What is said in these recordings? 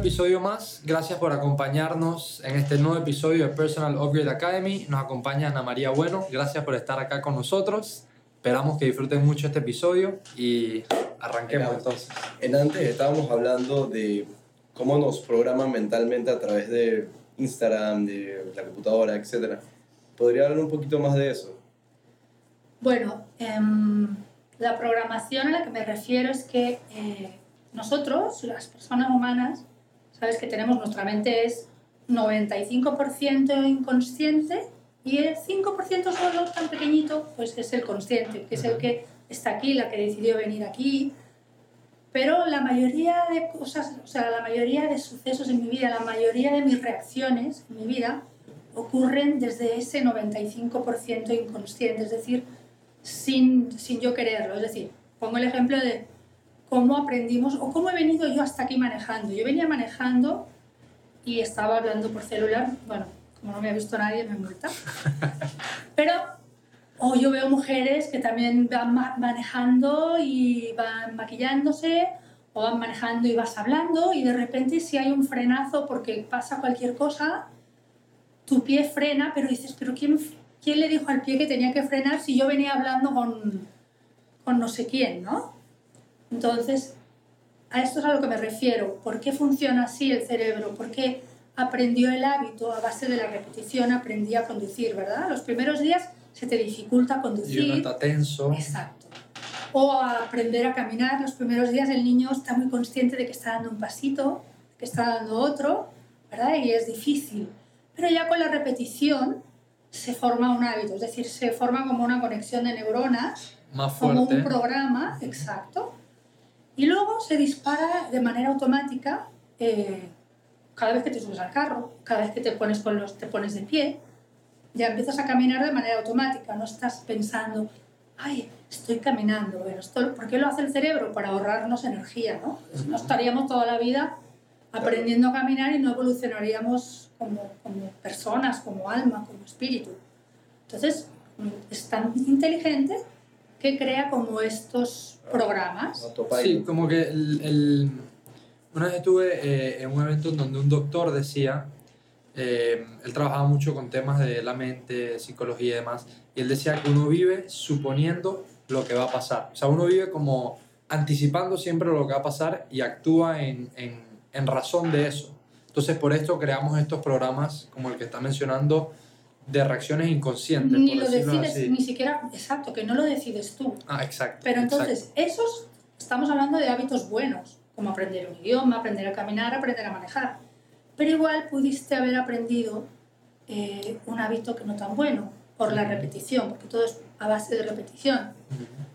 episodio más. Gracias por acompañarnos en este nuevo episodio de Personal Upgrade Academy. Nos acompaña Ana María Bueno. Gracias por estar acá con nosotros. Esperamos que disfruten mucho este episodio y arranquemos entonces. En antes estábamos hablando de cómo nos programan mentalmente a través de Instagram, de la computadora, etc. ¿Podría hablar un poquito más de eso? Bueno, em, la programación a la que me refiero es que eh, nosotros, las personas humanas, sabes que tenemos nuestra mente es 95% inconsciente y el 5% solo tan pequeñito pues es el consciente, que es el que está aquí, la que decidió venir aquí. Pero la mayoría de cosas, o sea, la mayoría de sucesos en mi vida, la mayoría de mis reacciones en mi vida ocurren desde ese 95% inconsciente, es decir, sin, sin yo quererlo. Es decir, pongo el ejemplo de cómo aprendimos o cómo he venido yo hasta aquí manejando. Yo venía manejando y estaba hablando por celular, bueno, como no me ha visto nadie, me multa. Pero, o yo veo mujeres que también van manejando y van maquillándose, o van manejando y vas hablando, y de repente si hay un frenazo porque pasa cualquier cosa, tu pie frena, pero dices, pero ¿quién, quién le dijo al pie que tenía que frenar si yo venía hablando con, con no sé quién, ¿no? Entonces, a esto es a lo que me refiero. ¿Por qué funciona así el cerebro? ¿Por qué aprendió el hábito a base de la repetición? Aprendí a conducir, ¿verdad? Los primeros días se te dificulta conducir. Y uno está tenso. Exacto. O a aprender a caminar. Los primeros días el niño está muy consciente de que está dando un pasito, que está dando otro, ¿verdad? Y es difícil. Pero ya con la repetición se forma un hábito, es decir, se forma como una conexión de neuronas, Más fuerte. como un programa, exacto, y luego se dispara de manera automática eh, cada vez que te subes al carro, cada vez que te pones, con los, te pones de pie, ya empiezas a caminar de manera automática, no estás pensando, ay, estoy caminando. Bueno, esto, ¿Por qué lo hace el cerebro? Para ahorrarnos energía, ¿no? No estaríamos toda la vida aprendiendo a caminar y no evolucionaríamos como, como personas, como alma, como espíritu. Entonces, es tan inteligente que crea como estos programas. Sí, como que el, el... una vez estuve eh, en un evento donde un doctor decía, eh, él trabajaba mucho con temas de la mente, psicología y demás, y él decía que uno vive suponiendo lo que va a pasar. O sea, uno vive como anticipando siempre lo que va a pasar y actúa en, en, en razón de eso. Entonces, por esto creamos estos programas como el que está mencionando de reacciones inconscientes. Ni por lo decides, así. ni siquiera, exacto, que no lo decides tú. Ah, exacto. Pero exacto. entonces, esos, estamos hablando de hábitos buenos, como aprender un idioma, aprender a caminar, aprender a manejar. Pero igual pudiste haber aprendido eh, un hábito que no tan bueno, por la repetición, porque todo es a base de repetición.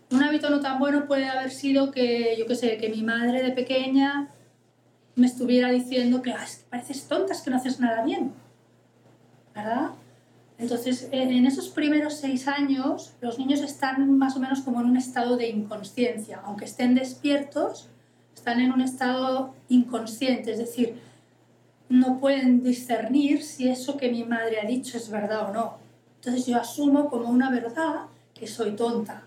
Un hábito no tan bueno puede haber sido que, yo qué sé, que mi madre de pequeña me estuviera diciendo que, "Ah, es que pareces tonta, es que no haces nada bien. ¿Verdad? Entonces, en esos primeros seis años, los niños están más o menos como en un estado de inconsciencia. Aunque estén despiertos, están en un estado inconsciente, es decir, no pueden discernir si eso que mi madre ha dicho es verdad o no. Entonces yo asumo como una verdad que soy tonta.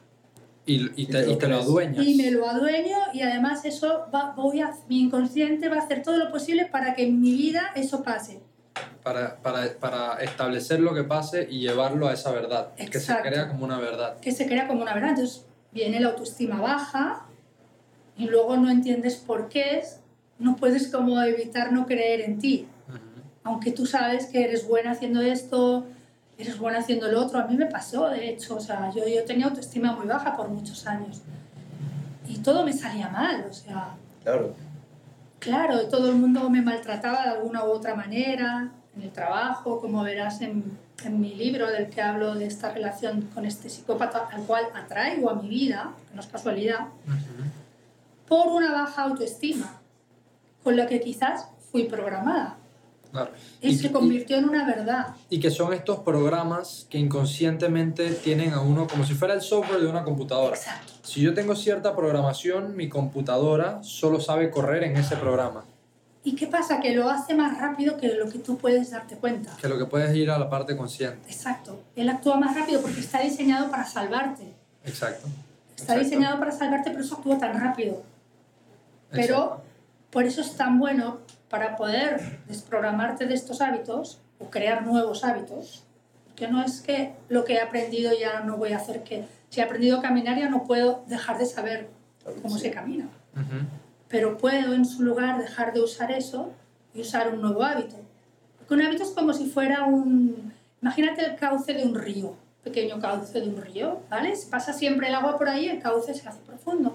Y, y, te, y te lo adueñas. Y me lo adueño y además eso va, voy a, mi inconsciente va a hacer todo lo posible para que en mi vida eso pase. Para, para, para establecer lo que pase y llevarlo a esa verdad, que se Exacto. crea como una verdad. que se crea como una verdad. Entonces viene la autoestima baja y luego no entiendes por qué es, no puedes como evitar no creer en ti. Ujú. Aunque tú sabes que eres buena haciendo esto, eres buena haciendo lo otro. A mí me pasó, de hecho, o sea, yo, yo tenía autoestima muy baja por muchos años y todo me salía mal, o sea, Claro. Claro, todo el mundo me maltrataba de alguna u otra manera, en el trabajo, como verás en, en mi libro del que hablo de esta relación con este psicópata al cual atraigo a mi vida, que no es casualidad, por una baja autoestima, con la que quizás fui programada. Claro. Y, Y- se y- convirtió en una verdad. Y que son estos programas que inconscientemente tienen a uno como si fuera el software de una computadora. Exacto. Si yo tengo cierta programación, mi computadora solo sabe correr en ese programa. ¿Y qué pasa? Que lo hace más rápido que lo que tú puedes darte cuenta. Que lo que puedes ir a la parte consciente. Exacto. Él actúa más rápido porque está diseñado para salvarte. Exacto. Está Exacto. diseñado para salvarte, pero eso actúa tan rápido. Pero Exacto. por eso es tan bueno para poder desprogramarte de estos hábitos o crear nuevos hábitos, que no es que lo que he aprendido ya no voy a hacer que... Si he aprendido a caminar ya no puedo dejar de saber cómo se camina. Pero puedo en su lugar dejar de usar eso y usar un nuevo hábito. Porque un hábito es como si fuera un... Imagínate el cauce de un río, pequeño cauce de un río, ¿vale? Si pasa siempre el agua por ahí, el cauce se hace profundo.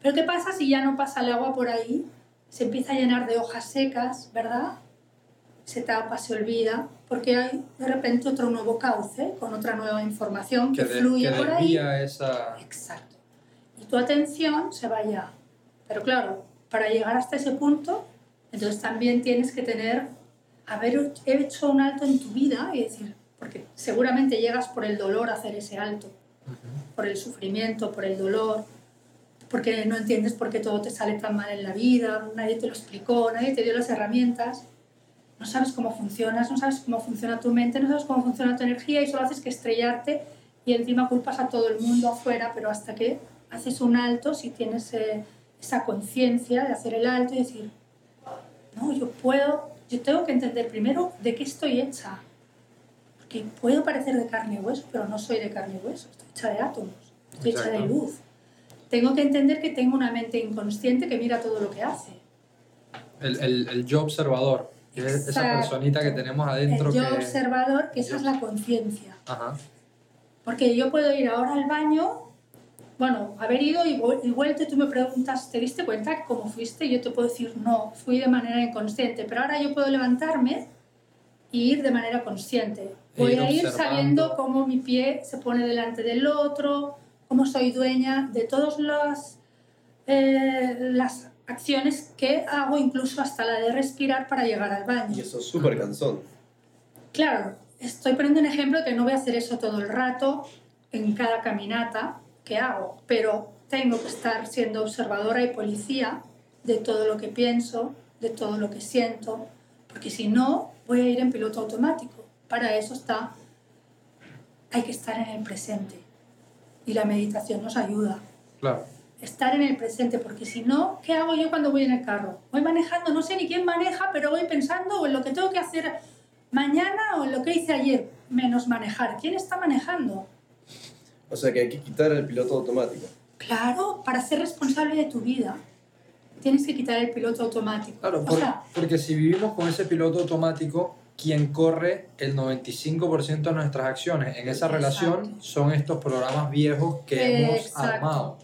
Pero ¿qué pasa si ya no pasa el agua por ahí? Se empieza a llenar de hojas secas, ¿verdad? Se tapa, se olvida, porque hay de repente otro nuevo cauce con otra nueva información que, Que, de- fluye que por ahí. esa... Exacto. Y tu atención se va allá. Pero claro, para llegar hasta ese punto, entonces también tienes que tener, haber hecho un alto en tu vida y decir, porque seguramente llegas por el dolor a hacer ese alto, por el sufrimiento, por el dolor, porque no entiendes por qué todo te sale tan mal en la vida, nadie te lo explicó, nadie te dio las herramientas, no sabes cómo funcionas, no sabes cómo funciona tu mente, no sabes cómo funciona tu energía y solo haces que estrellarte y encima culpas a todo el mundo afuera, pero hasta que haces un alto, si tienes eh, esa conciencia de hacer el alto y decir, no, yo puedo, yo tengo que entender primero de qué estoy hecha, porque puedo parecer de carne y hueso, pero no soy de carne y hueso, estoy hecha de átomos, estoy hecha de luz. Tengo que entender que tengo una mente inconsciente que mira todo lo que hace. El, el, el yo observador, que es esa personita que tenemos adentro el yo que... observador, que esa es la conciencia. Porque yo puedo ir ahora al baño, bueno, haber ido y, vu- y vuelto y tú me preguntas, ¿te diste cuenta cómo fuiste? Yo te puedo decir, no, fui de manera inconsciente, pero ahora yo puedo levantarme y ir de manera consciente. Voy ir a ir observando. sabiendo cómo mi pie se pone delante del otro, cómo soy dueña de todas las, eh, las acciones que hago, incluso hasta la de respirar para llegar al baño. Y eso es súper cansón. Claro, estoy poniendo un ejemplo que no voy a hacer eso todo el rato en cada caminata que hago, pero tengo que estar siendo observadora y policía de todo lo que pienso, de todo lo que siento, porque si no, voy a ir en piloto automático. Para eso está, hay que estar en el presente. Y la meditación nos ayuda Claro. estar en el presente, porque si no, ¿qué hago yo cuando voy en el carro? Voy manejando, no sé ni quién maneja, pero voy pensando en lo que tengo que hacer mañana o en lo que hice ayer, menos manejar. ¿Quién está manejando? O sea que hay que quitar el piloto automático. Claro, para ser responsable de tu vida, tienes que quitar el piloto automático. Claro, o por- sea, porque si vivimos con ese piloto automático, quien corre el 95% de nuestras acciones en esa Exacto. relación son estos programas viejos que hemos Exacto. armado.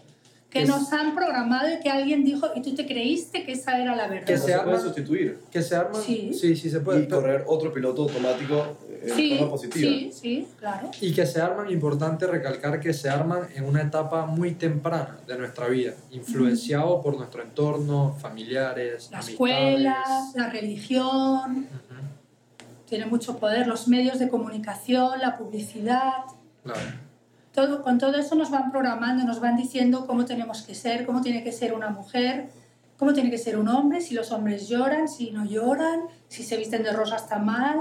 que es- nos han programado y que alguien dijo y tú te creíste que esa era la verdad. Que se se arma- puede sustituir. Que se arman. Sí. sí, sí se puede. Y correr otro piloto automático en sí, forma positiva. sí, sí, claro. Y que se arman, importante recalcar que se arman en una etapa muy temprana de nuestra vida, influenciado por nuestro entorno, familiares, La amistades. escuela, la religión, tiene mucho poder, los medios de comunicación, la publicidad, Claro. todo, con todo eso nos van programando, nos van diciendo cómo tenemos que ser, cómo tiene que ser una mujer, cómo tiene que ser un hombre, si los hombres lloran, si no lloran, si se visten de rosa está mal.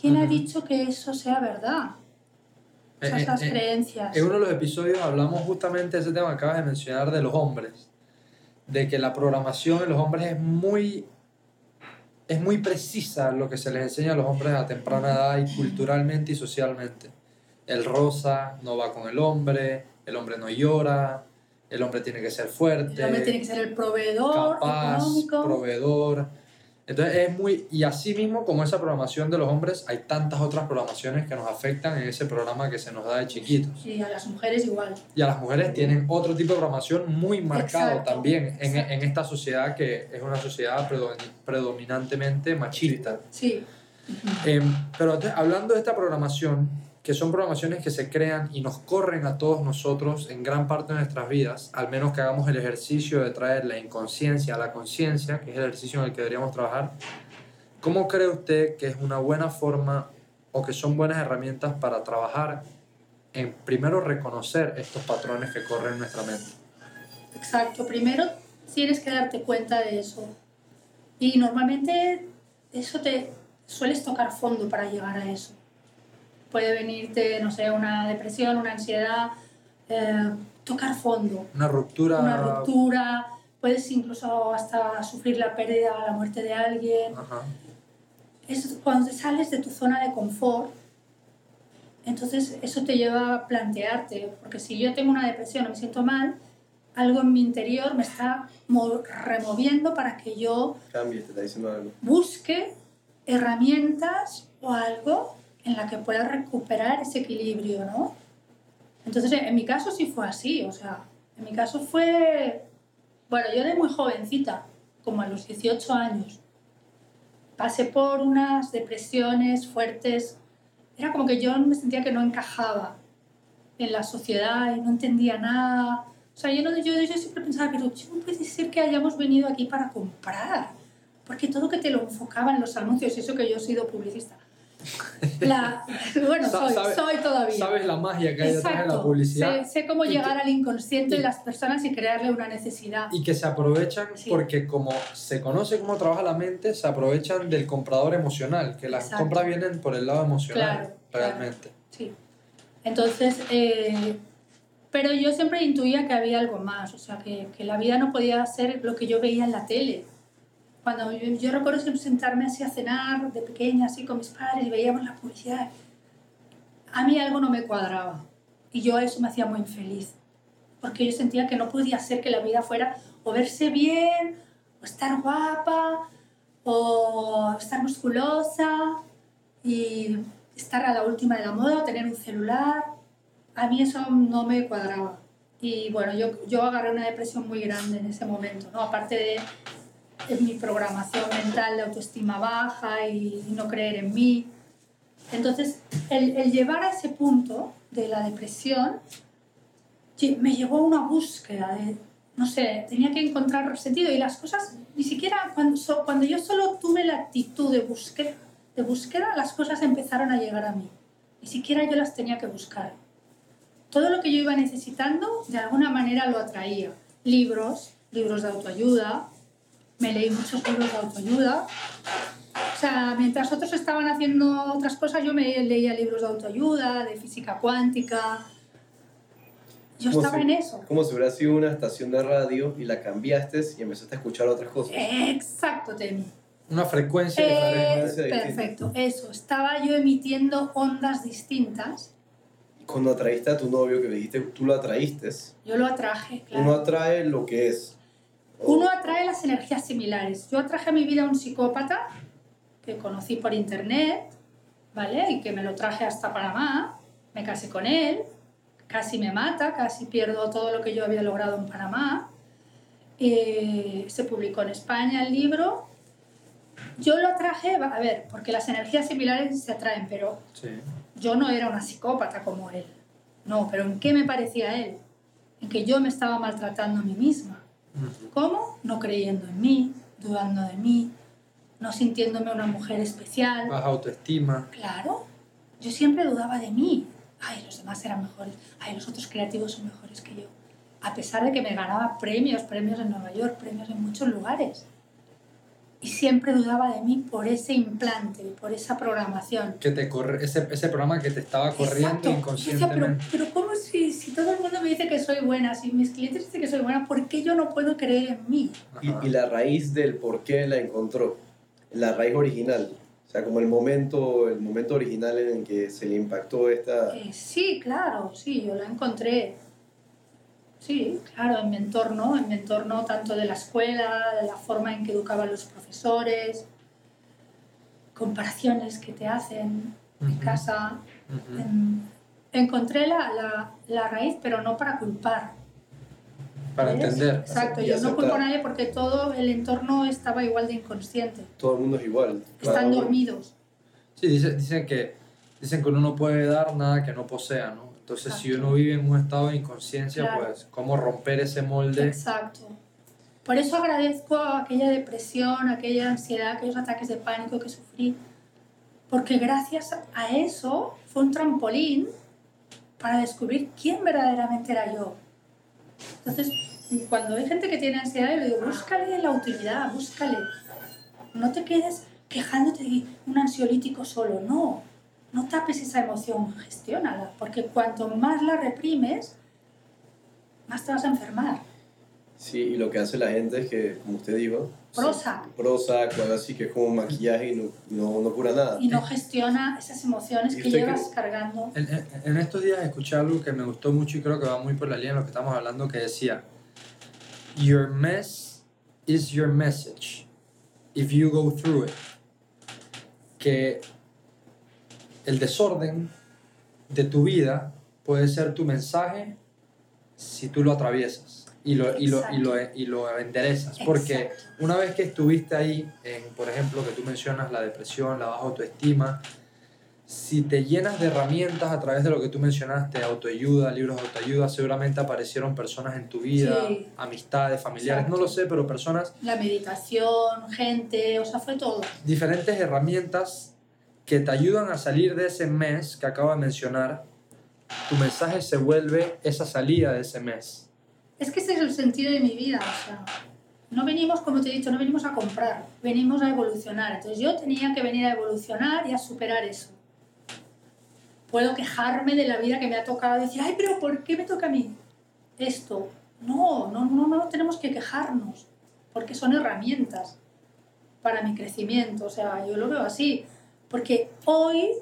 ¿Quién ha Ujú. dicho que eso sea verdad? Esas Eh, las eh, eh, creencias. En uno de los episodios hablamos justamente de ese tema que acabas de mencionar de los hombres, de que la programación en los hombres es muy, es muy precisa lo que se les enseña a los hombres a temprana edad y culturalmente y socialmente. El rosa no va con el hombre, el hombre no llora, el hombre tiene que ser fuerte, El hombre tiene que ser el proveedor capaz, económico. proveedor. Entonces es muy, y así mismo como esa programación de los hombres, hay tantas otras programaciones que nos afectan en ese programa que se nos da de chiquitos. y a las mujeres igual. Y a las mujeres tienen otro tipo de programación muy marcado Exacto, también en, exacto. en esta sociedad que es una sociedad predomin- predominantemente machista. Sí. Em, pero entonces, hablando de esta programación, que son programaciones que se crean y nos corren a todos nosotros en gran parte de nuestras vidas, al menos que hagamos el ejercicio de traer la inconsciencia a la conciencia, que es el ejercicio en el que deberíamos trabajar, ¿cómo cree usted que es una buena forma o que son buenas herramientas para trabajar en primero reconocer estos patrones que corren en nuestra mente? Exacto, primero tienes que darte cuenta de eso. Y normalmente eso te sueles tocar fondo para llegar a eso. Puede venirte, no sé, una depresión, una ansiedad, eh, tocar fondo, Una ruptura, una ruptura, puedes incluso hasta sufrir la pérdida o la muerte de alguien. Ajá. Es cuando te sales de tu zona de confort, entonces eso te lleva a plantearte, porque si yo tengo una depresión o me siento mal, algo en mi interior me está mo- removiendo para que yo Cambia, te está diciendo algo. busque herramientas o algo en la que pueda recuperar ese equilibrio, ¿no? Entonces, en mi caso sí fue así, o sea, en mi caso fue, bueno, yo era muy jovencita, como a los 18 años. Pasé por unas depresiones fuertes, era como que yo me sentía que no encajaba en la sociedad y no entendía nada. O sea, yo, no, yo, yo siempre pensaba, pero no puede ser que hayamos venido aquí para comprar porque todo que te lo enfocaba en los anuncios, y eso que yo he sido publicista. La, bueno, soy, sabe- soy todavía. ¿Sabes la magia que hay detrás de la Exacto. publicidad? Sé, sé cómo llegar que- al inconsciente y- de las personas y crearle una necesidad. Y que se aprovechan Sí. porque como se conoce cómo trabaja la mente, se aprovechan del comprador emocional, que las Exacto. compras vienen por el lado emocional, Claro, claro. realmente. Sí. Entonces, eh, pero yo siempre intuía que había algo más, o sea, que, que la vida no podía ser lo que yo veía en la tele. Cuando yo, yo recuerdo siempre sentarme así a cenar de pequeña, así con mis padres, y veíamos la publicidad, a mí algo no me cuadraba. Y yo eso me hacía muy infeliz. Porque yo sentía que no podía ser que la vida fuera o verse bien, o estar guapa, o estar musculosa, y estar a la última de la moda, o tener un celular. A mí eso no me cuadraba. Y bueno, yo, yo agarré una depresión muy grande en ese momento, ¿no? Aparte de, de mi programación mental de autoestima baja y no creer en mí. Entonces, el, el llevar a ese punto de la depresión me llevó a una búsqueda de, no sé, tenía que encontrar sentido y las cosas, ni siquiera cuando, so- cuando yo solo tuve la actitud de búsqueda, de búsqueda, las cosas empezaron a llegar a mí. Ni siquiera yo las tenía que buscar. Todo lo que yo iba necesitando, de alguna manera lo atraía. Libros, libros de autoayuda, me leí muchos libros de autoayuda. O sea, mientras otros estaban haciendo otras cosas, yo me leía libros de autoayuda, de física cuántica. Yo estaba si- en eso. Como si hubiera sido una estación de radio y la cambiaste y empezaste a escuchar otras cosas. Exacto, Temi. Una frecuencia Eh, distinta. perfecto, eso. Estaba yo emitiendo ondas distintas. Cuando atraíste a tu novio, que me dijiste, tú lo atraíste, Yo lo atraje, claro. uno atrae lo que es. Uno atrae las energías similares. Yo atraje a mi vida a un psicópata que conocí por internet, ¿vale? Y que me lo traje hasta Panamá. Me casé con él, casi me mata, casi pierdo todo lo que yo había logrado en Panamá. Eh, se publicó en España el libro. Yo lo atraje, a ver, porque las energías similares se atraen, pero Sí. yo no era una psicópata como él. No, pero ¿en qué me parecía él? En que yo me estaba maltratando a mí misma. ¿Cómo? No creyendo en mí, dudando de mí, no sintiéndome una mujer especial. Baja autoestima. Claro, yo siempre dudaba de mí. Ay, los demás eran mejores. Ay, los otros creativos son mejores que yo. A pesar de que me ganaba premios, premios en Nueva York, premios en muchos lugares. Y siempre dudaba de mí por ese implante, por esa programación. Que te corre, ese, ese programa que te estaba corriendo Exacto. Yo decía, inconscientemente. pero, pero ¿cómo si, si todo el mundo me dice que soy buena, si mis clientes dicen que soy buena, ¿por qué yo no puedo creer en mí? Y, y la raíz del por qué la encontró, la raíz original. O sea, como el momento, el momento original en el que se le impactó esta... Eh, sí, claro, sí, yo la encontré. Sí, claro, en mi entorno, en mi entorno tanto de la escuela, de la forma en que educaban los profesores, comparaciones que te hacen en Ujú. casa. En- encontré la, la, la raíz, pero no para culpar. Para ¿ves? entender. Exacto, yo no culpo a nadie porque todo el entorno estaba igual de inconsciente. Todo el mundo es igual. Están dormidos. Sí, dice- dicen que, dicen que uno no puede dar nada que no posea, ¿no? Entonces, si Exacto. uno vive en un estado de inconsciencia, Claro. pues, ¿cómo romper ese molde? Exacto. Por eso agradezco aquella depresión, aquella ansiedad, aquellos ataques de pánico que sufrí, porque gracias a eso fue un trampolín para descubrir quién verdaderamente era yo. Entonces, cuando hay gente que tiene ansiedad, yo le digo, búscale la utilidad, búscale. No te quedes quejándote de un ansiolítico solo, no. No tapes esa emoción, gestiónala, porque cuanto más la reprimes, más te vas a enfermar. Sí, y lo que hace la gente es que, como usted dijo, Prozac. Prozac o algo así, que es como maquillaje y no, no, no cura nada. Y no gestiona esas emociones ¿Y que llevas cargando. En, en- en estos días escuché algo que me gustó mucho y creo que va muy por la línea de lo que estamos hablando, que decía, Your mess is your message if you go through it. Que el desorden de tu vida puede ser tu mensaje si tú lo atraviesas y lo, y lo, y lo, y lo enderezas. Porque una vez que estuviste ahí, en, por ejemplo, que tú mencionas la depresión, la baja autoestima, si te llenas de herramientas a través de lo que tú mencionaste, autoayuda, libros de autoayuda, seguramente aparecieron personas en tu vida, Sí. amistades, familiares, no lo sé, pero personas, La meditación, gente, o sea, fue todo. diferentes herramientas que te ayudan a salir de ese mes que acabo de mencionar. Tu mensaje se vuelve esa salida de ese mes. Es que ese es el sentido de mi vida, o sea, no venimos, como te he dicho, no venimos a comprar, venimos a evolucionar. Entonces yo tenía que venir a evolucionar y a superar eso. Puedo quejarme de la vida que me ha tocado decir, ay, pero ¿por qué me toca a mí esto? No, no, no, no tenemos que quejarnos, porque son herramientas para mi crecimiento. O sea, yo lo veo así, porque hoy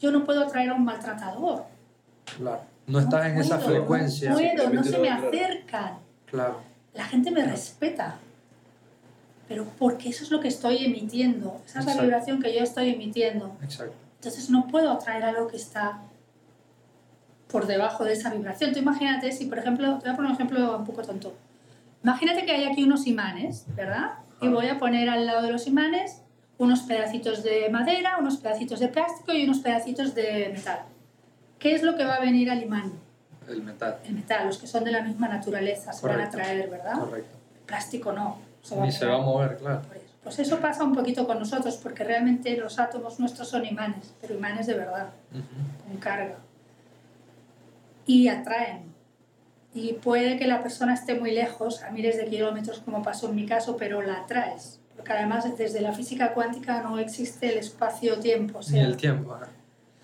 yo no puedo atraer a un maltratador. Claro. No estás en esa frecuencia. No puedo, no se no, me acercan. Claro. La gente me respeta. Pero porque eso es lo que estoy emitiendo. Esa es la Exacto. vibración que yo estoy emitiendo. Exacto. Entonces no puedo atraer algo que está por debajo de esa vibración. Tú imagínate si, por ejemplo, te voy a poner un ejemplo un poco tonto. Imagínate que hay aquí unos imanes, ¿verdad? Y voy a poner al lado de los imanes unos pedacitos de madera, unos pedacitos de plástico y unos pedacitos de metal. ¿Qué es lo que va a venir al imán? El metal. El metal, los que son de la misma naturaleza, se van a atraer, ¿verdad? Correcto. El plástico no. Ni se va a mover, claro. Pues eso pasa un poquito con nosotros, porque realmente los átomos nuestros son imanes, pero imanes de verdad, con carga. Y atraen. Y puede que la persona esté muy lejos, a miles de kilómetros, como pasó en mi caso, pero la atraes. Porque además, desde la física cuántica no existe el espacio-tiempo. O Ni sea, el tiempo. ajá.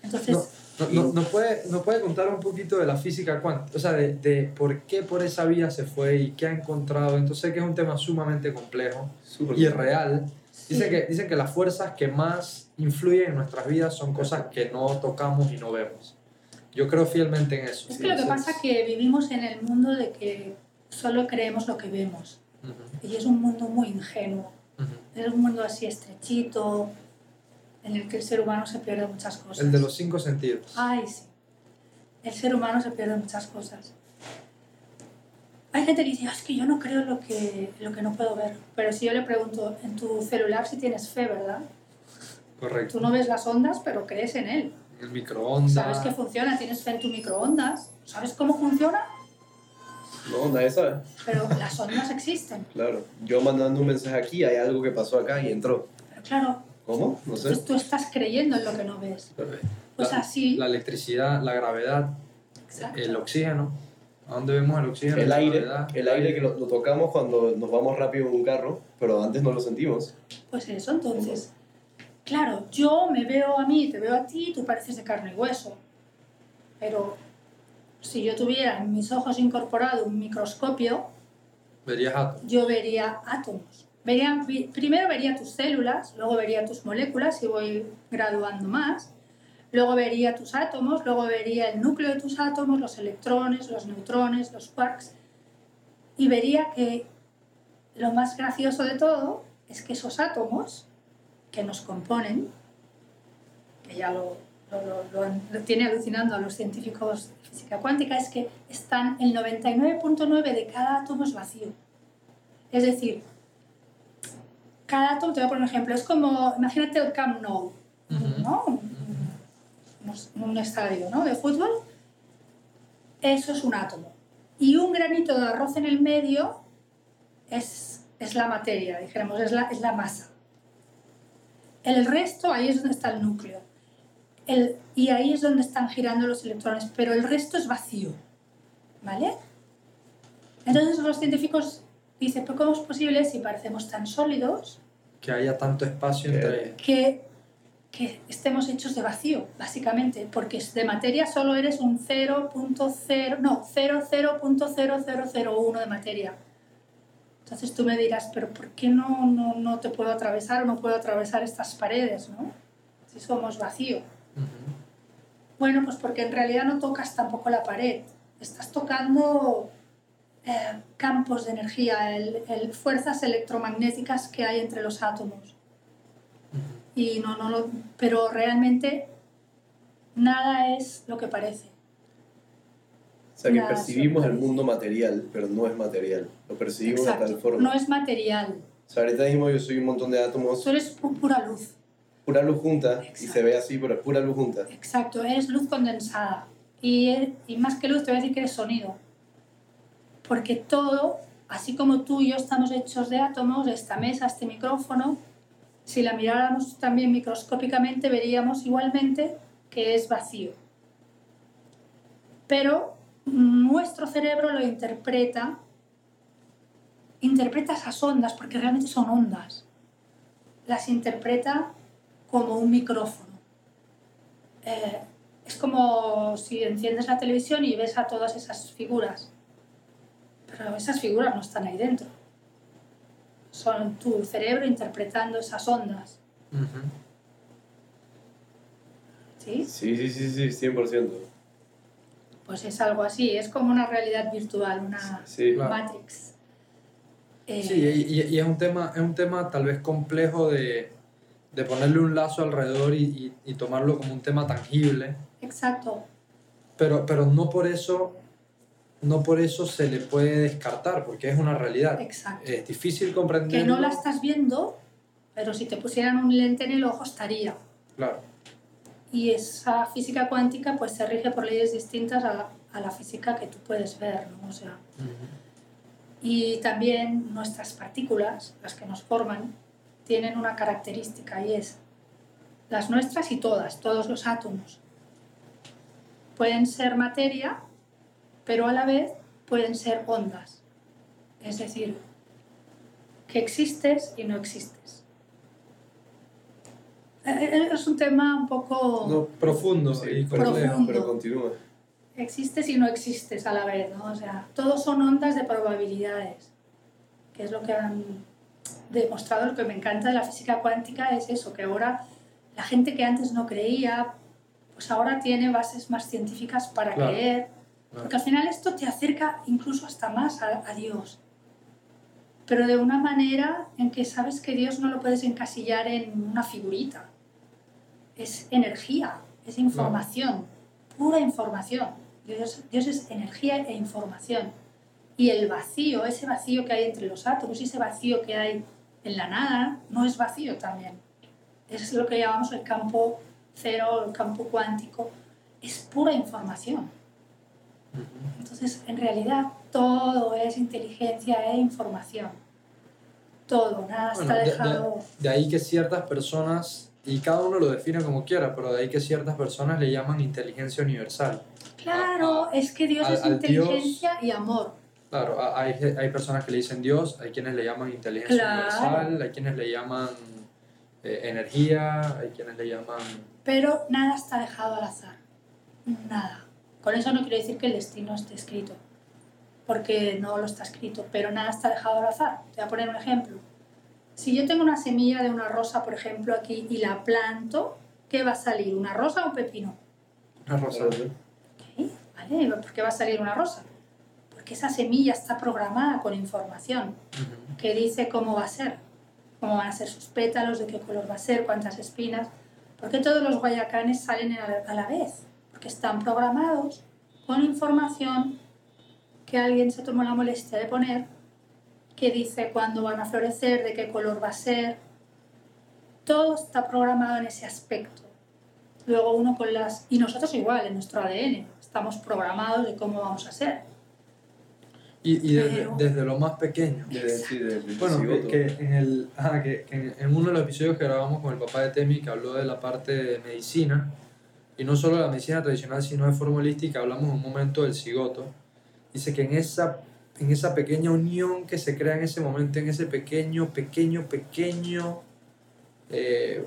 entonces, No, no, no, puede, ¿No puede contar un poquito de la física cuántica? O sea, de, de por qué por esa vía se fue y qué ha encontrado. Entonces, sé que es un tema sumamente complejo Súper y real. Dice sí. que, dicen que las fuerzas que más influyen en nuestras vidas son cosas que no tocamos y no vemos. Yo creo fielmente en eso. es que lo que pasa es que vivimos en el mundo de que solo creemos lo que vemos. ujú, Y es un mundo muy ingenuo. Es un mundo así estrechito, en el que el ser humano se pierde muchas cosas. El de los cinco sentidos. Ay, sí. El ser humano se pierde muchas cosas. Hay gente que dice, "Ah, es que yo no creo lo que, lo que no puedo ver. Pero si yo le pregunto, en tu celular si tienes fe, ¿verdad? Correcto. Tú no ves las ondas, pero crees en él. El microondas. Sabes que funciona, tienes fe en tu microondas. ¿Sabes cómo funciona? No, nadie sabe. Pero las ondas existen. Claro. Yo mandando un mensaje aquí, hay algo que pasó acá y entró. Pero claro, ¿Cómo? No sé. entonces tú estás creyendo en lo que no ves. Pues la, así, la electricidad, la gravedad, exacto. el oxígeno. ¿A dónde vemos el oxígeno? El aire, gravedad. el aire que lo, lo tocamos cuando nos vamos rápido en un carro, pero antes no lo sentimos. Pues eso, entonces, claro, yo me veo a mí, te veo a ti, tú pareces de carne y hueso. Pero si yo tuviera en mis ojos incorporado un microscopio, Verías átomos. yo vería átomos. Vería, primero vería tus células, luego vería tus moléculas y voy graduando más. Luego vería tus átomos, luego vería el núcleo de tus átomos, los electrones, los neutrones, los quarks. Y vería que lo más gracioso de todo es que esos átomos que nos componen, que ya lo, lo, lo- lo tiene alucinando a los científicos de física cuántica, es que están el 99.9 de cada átomo es vacío. Es decir, cada átomo, te voy a poner un ejemplo, es como, imagínate el Camp Nou. ¿no? Un, un- un estadio ¿no? de fútbol. Eso es un átomo. Y un granito de arroz en el medio es, es la materia, dijéramos, es la, es la masa. El resto, ahí es donde está el núcleo. El, y ahí es donde están girando los electrones, pero el resto es vacío. ¿Vale? Entonces los científicos dicen, ¿pero cómo es posible si parecemos tan sólidos Que haya tanto espacio Que- entre. que, que estemos hechos de vacío, básicamente? Porque de materia solo eres un 0.0, no, 00.0001 de materia. Entonces tú me dirás, pero ¿por qué no, no, no te puedo atravesar o no puedo atravesar estas paredes, ¿no? Si somos vacío. Ujú. Bueno, pues porque en realidad no tocas tampoco la pared. Estás tocando eh, campos de energía, el, el- fuerzas electromagnéticas que hay entre los átomos. Y no, no lo, pero realmente nada es lo que parece. O sea que Nada, percibimos el mundo material, pero no es material. Lo percibimos de tal Exacto. forma. No es material. O sea, ahorita mismo yo soy un montón de átomos, Tú eres pu- pura luz. Pura luz junta, y se ve así, pero es pura luz junta. Exacto, eres luz condensada. Y, y más que luz te voy a decir que eres sonido. Porque todo, así como tú y yo estamos hechos de átomos, esta mesa, este micrófono, si la miráramos también microscópicamente veríamos igualmente que es vacío. Pero nuestro cerebro lo interpreta, interpreta esas ondas, porque realmente son ondas. Las interpreta como un micrófono. Eh, es como si enciendes la televisión y ves a todas esas figuras. Pero esas figuras no están ahí dentro. Son tu cerebro interpretando esas ondas. ¿Sí? Sí, sí, sí, sí, 100%. Pues es algo así. Es como una realidad virtual, una Sí, Claro. Matrix. Eh, Sí, y, y- y es, un tema, es un tema tal vez complejo de, de ponerle un lazo alrededor y, y- y tomarlo como un tema tangible, Exacto. pero, pero no, por eso, no por eso se le puede descartar, porque es una realidad. Exacto. Es difícil comprender. Que no la estás viendo, pero si te pusieran un lente en el ojo estaría. Claro, Y esa física cuántica pues se rige por leyes distintas a, a la física que tú puedes ver, ¿no? O sea, y también nuestras partículas, las que nos forman, tienen una característica y es las nuestras y todas, todos los átomos. Pueden ser materia, pero a la vez pueden ser ondas. Es decir, que existes y no existes. Eh, eh, Es un tema un poco... No, profundo Sí. Profundo. pero continúa. existes y no existes a la vez, ¿no? O sea, todos son ondas de probabilidades, que es lo que han demostrado, lo que me encanta de la física cuántica es eso, que ahora la gente que antes no creía, pues ahora tiene bases más científicas para Claro. creer, Claro. porque al final esto te acerca incluso hasta más a, a Dios, pero de una manera en que sabes que Dios no lo puedes encasillar en una figurita, es energía, es información, pura información. Dios, Dios es energía e información. Y el vacío, ese vacío que hay entre los átomos, ese vacío que hay en la nada, no es vacío también. Es lo que llamamos el campo cero, el campo cuántico. Es pura información. Entonces, en realidad, todo es inteligencia e información. Todo, nada Bueno, está de- de- dejado. De ahí que ciertas personas, y cada uno lo define como quiera, pero de ahí que ciertas personas le llaman inteligencia universal. Claro, es que Dios al- es al Dios- inteligencia y amor. Claro, hay, hay personas que le dicen Dios, hay quienes le llaman inteligencia Claro. universal, hay quienes le llaman eh, energía, hay quienes le llaman... Pero nada está dejado al azar. Nada. Con eso no quiero decir que el destino esté escrito, porque no lo está escrito, pero nada está dejado al azar. Te voy a poner un ejemplo. Si yo tengo una semilla de una rosa, por ejemplo, aquí y la planto, ¿qué va a salir? ¿Una rosa o un pepino? Una rosa. Ok, ¿Vale? ¿Por qué va a salir una rosa? Porque esa semilla está programada con información que dice cómo va a ser, cómo van a ser sus pétalos, de qué color va a ser, cuántas espinas. Porque todos los guayacanes salen a la vez, porque están programados con información que alguien se tomó la molestia de poner, que dice cuándo van a florecer, de qué color va a ser. Todo está programado en ese aspecto. Luego uno con las... Y nosotros igual, en nuestro ADN, estamos programados de cómo vamos a ser. Y, y desde, Pero- desde lo más pequeño. De, sí, de, de Bueno, que, que en, el, ajá, que, que en, en uno de los episodios que grabamos con el papá de Temi, que habló de la parte de medicina, y no solo de la medicina tradicional, sino de forma holística, hablamos un momento del cigoto. Dice que en esa, en esa pequeña unión que se crea en ese momento, en ese pequeño, pequeño, pequeño eh,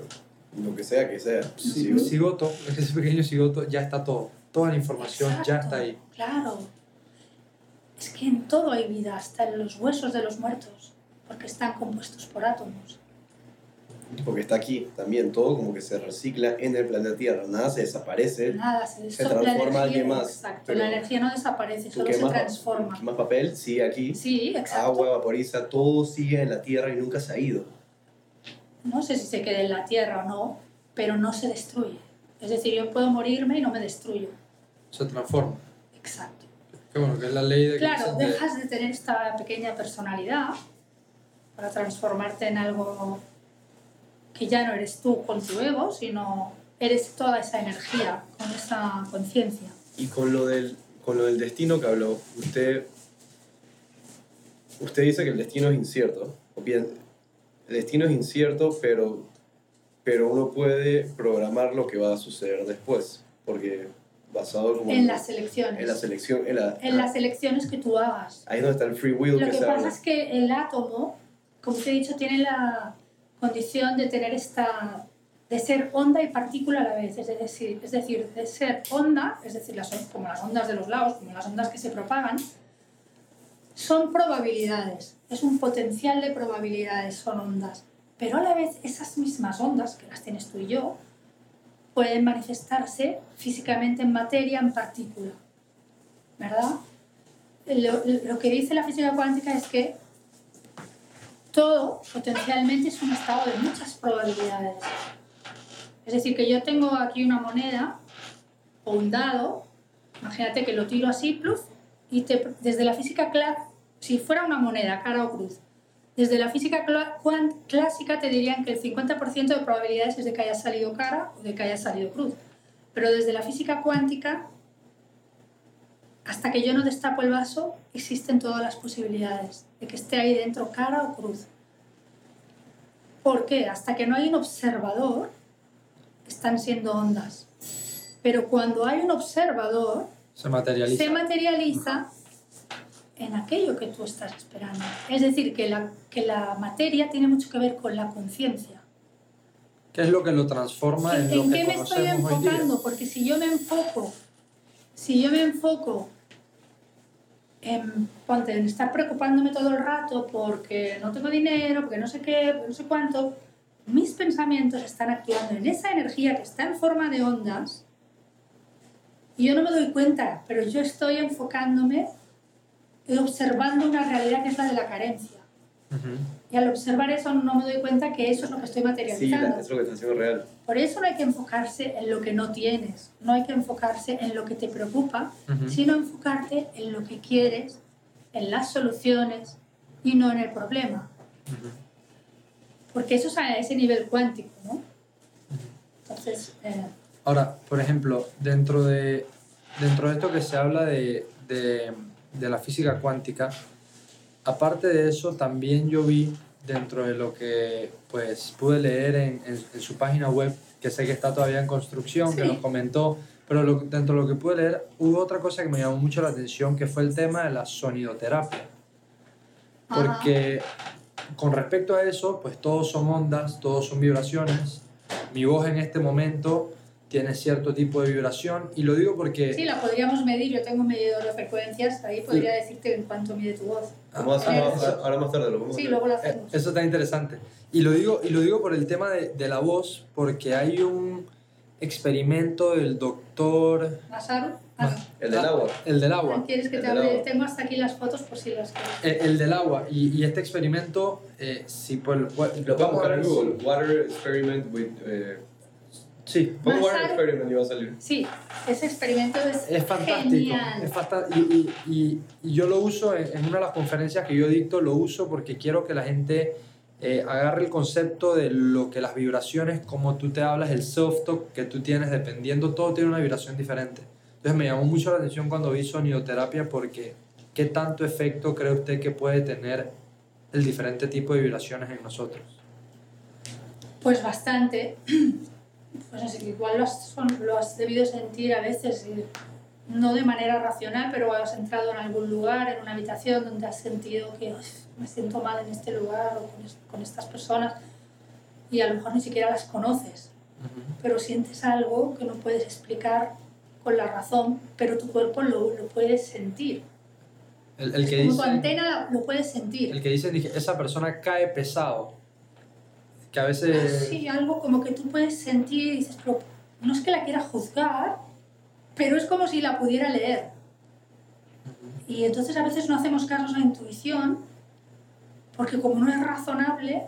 Lo que sea que sea. ci- Cigoto. cigoto, en ese pequeño cigoto, ya está todo. Toda la información ya Exacto, está ahí. Claro. Es que en todo hay vida, hasta en los huesos de los muertos. porque están compuestos por átomos. Porque está aquí también, todo como que se recicla en el planeta Tierra, nada se desaparece. Nada, se, Se transforma alguien más, Exacto, pero la energía no desaparece, solo se quemas- transforma. Más papel sigue aquí, Sí, exacto. agua vaporiza, todo sigue en la Tierra y nunca se ha ido. No sé si se queda en la Tierra o no, pero no se destruye. Es decir, yo puedo morirme y no me destruyo. Se transforma. Exacto. Qué bueno, que es la ley de que Claro, de- dejas de tener esta pequeña personalidad para transformarte en algo que ya no eres tú con tu ego, sino eres toda esa energía, con esa conciencia. Y con lo del, con lo del destino que habló, usted, usted dice que el destino es incierto. O bien, el destino es incierto, pero, pero uno puede programar lo que va a suceder después. Porque basado como En las elecciones. en la selección, en la, En las elecciones que tú hagas. ahí es donde está el free will Lo que que pasa habla. es que el átomo, como te he dicho, tiene la condición de tener esta de ser onda y partícula a la vez, es decir, es decir, de ser onda, es decir, las, como las ondas de los lagos, como las ondas que se propagan, son probabilidades, es un potencial de probabilidades, son ondas, pero a la vez esas mismas ondas, que las tienes tú y yo, pueden manifestarse físicamente en materia, en partícula, ¿verdad? lo, lo que dice la física cuántica es que todo potencialmente es un estado de muchas probabilidades. Es decir, que yo tengo aquí una moneda o un dado, imagínate que lo tiro así, pluf, y desde la física clásica, si fuera una moneda, cara o cruz, desde la física clásica te dirían que el 50% de probabilidades es de que haya salido cara o de que haya salido cruz. Pero desde la física cuántica hasta que yo no destapo el vaso, existen todas las posibilidades de que esté ahí dentro cara o cruz. ¿Por qué? Hasta que no hay un observador, están siendo ondas. Pero cuando hay un observador, se materializa. se materializa en aquello que tú estás esperando. Es decir, que la, que la materia tiene mucho que ver con la conciencia. ¿Qué es lo que lo transforma en, ¿En, lo en que qué me estoy enfocando? Porque si yo me enfoco, si yo me enfoco en, ponte, en estar preocupándome todo el rato porque no tengo dinero, porque no sé qué, porque no sé cuánto, mis pensamientos están actuando en esa energía que está en forma de ondas y yo no me doy cuenta, pero yo estoy enfocándome observando una realidad que es la de la carencia. Ujú. Y al observar eso no me doy cuenta que eso es lo que estoy Sí, materializando. la- es lo que está haciendo real. Por eso no hay que enfocarse en lo que no tienes, no hay que enfocarse en lo que te preocupa, Ujú. sino enfocarte en lo que quieres, en las soluciones y no en el problema. Ujú. Porque eso es a ese nivel cuántico, ¿no? Entonces, eh, Ahora, por ejemplo, dentro de, dentro de esto que se habla de, de, de la física cuántica, aparte de eso, también yo vi dentro de lo que pues pude leer en, en, en su página web, que sé que está todavía en construcción, que nos comentó, pero lo- dentro de lo que pude leer hubo otra cosa que me llamó mucho la atención, que fue el tema de la sonidoterapia. ajá, Porque con respecto a eso, pues todos son ondas, todos son vibraciones. Mi voz en este momento tiene cierto tipo de vibración y lo digo porque... sí, la podríamos medir, yo tengo un medidor de frecuencias, ahí podría decirte en cuánto mide tu voz. Vamos a Ah, hacer- eso- ahora más tarde lo vamos a Sí, luego lo eh, hacemos. Eso está interesante. Y lo digo, y lo digo por el tema de, de la voz, porque hay un experimento del doctor... ¿Masaru? Ah, El del agua. El del agua. ¿Quieres que El te del hable? agua. Tengo hasta aquí las fotos por si las quieres. Eh, El, del agua. Y, y este experimento, eh, si por, por- Lo puedes buscar en Google. Water experiment with. Eh, Sí, pon water Masaru. experiment va a salir. Sí, ese experimento es, Es fantástico. genial. Es fanta- y, y- y- y yo lo uso en, en una de las conferencias que yo dicto, lo uso porque quiero que la gente eh, agarre el concepto de lo que las vibraciones, como tú te hablas, el self-talk que tú tienes, dependiendo, todo tiene una vibración diferente. Entonces me llamó mucho la atención cuando vi sonidoterapia porque qué tanto efecto cree usted que puede tener el diferente tipo de vibraciones en nosotros. Pues bastante. Pues no sé, igual lo has, lo has debido sentir a veces, eh, no de manera racional, pero has entrado en algún lugar, en una habitación donde has sentido que "Uf, me siento mal en este lugar o con, es- con estas personas y a lo mejor ni siquiera las conoces, pero sientes algo que no puedes explicar con la razón, pero tu cuerpo lo, lo puedes sentir. El, el que Como dice, tu antena la- lo puedes sentir. el que dice, dije, esa persona cae pesado. Que a veces... Sí, algo como que tú puedes sentir y dices, pero no es que la quiera juzgar, pero es como si la pudiera leer. Y entonces a veces no hacemos caso a la intuición, porque como no es razonable,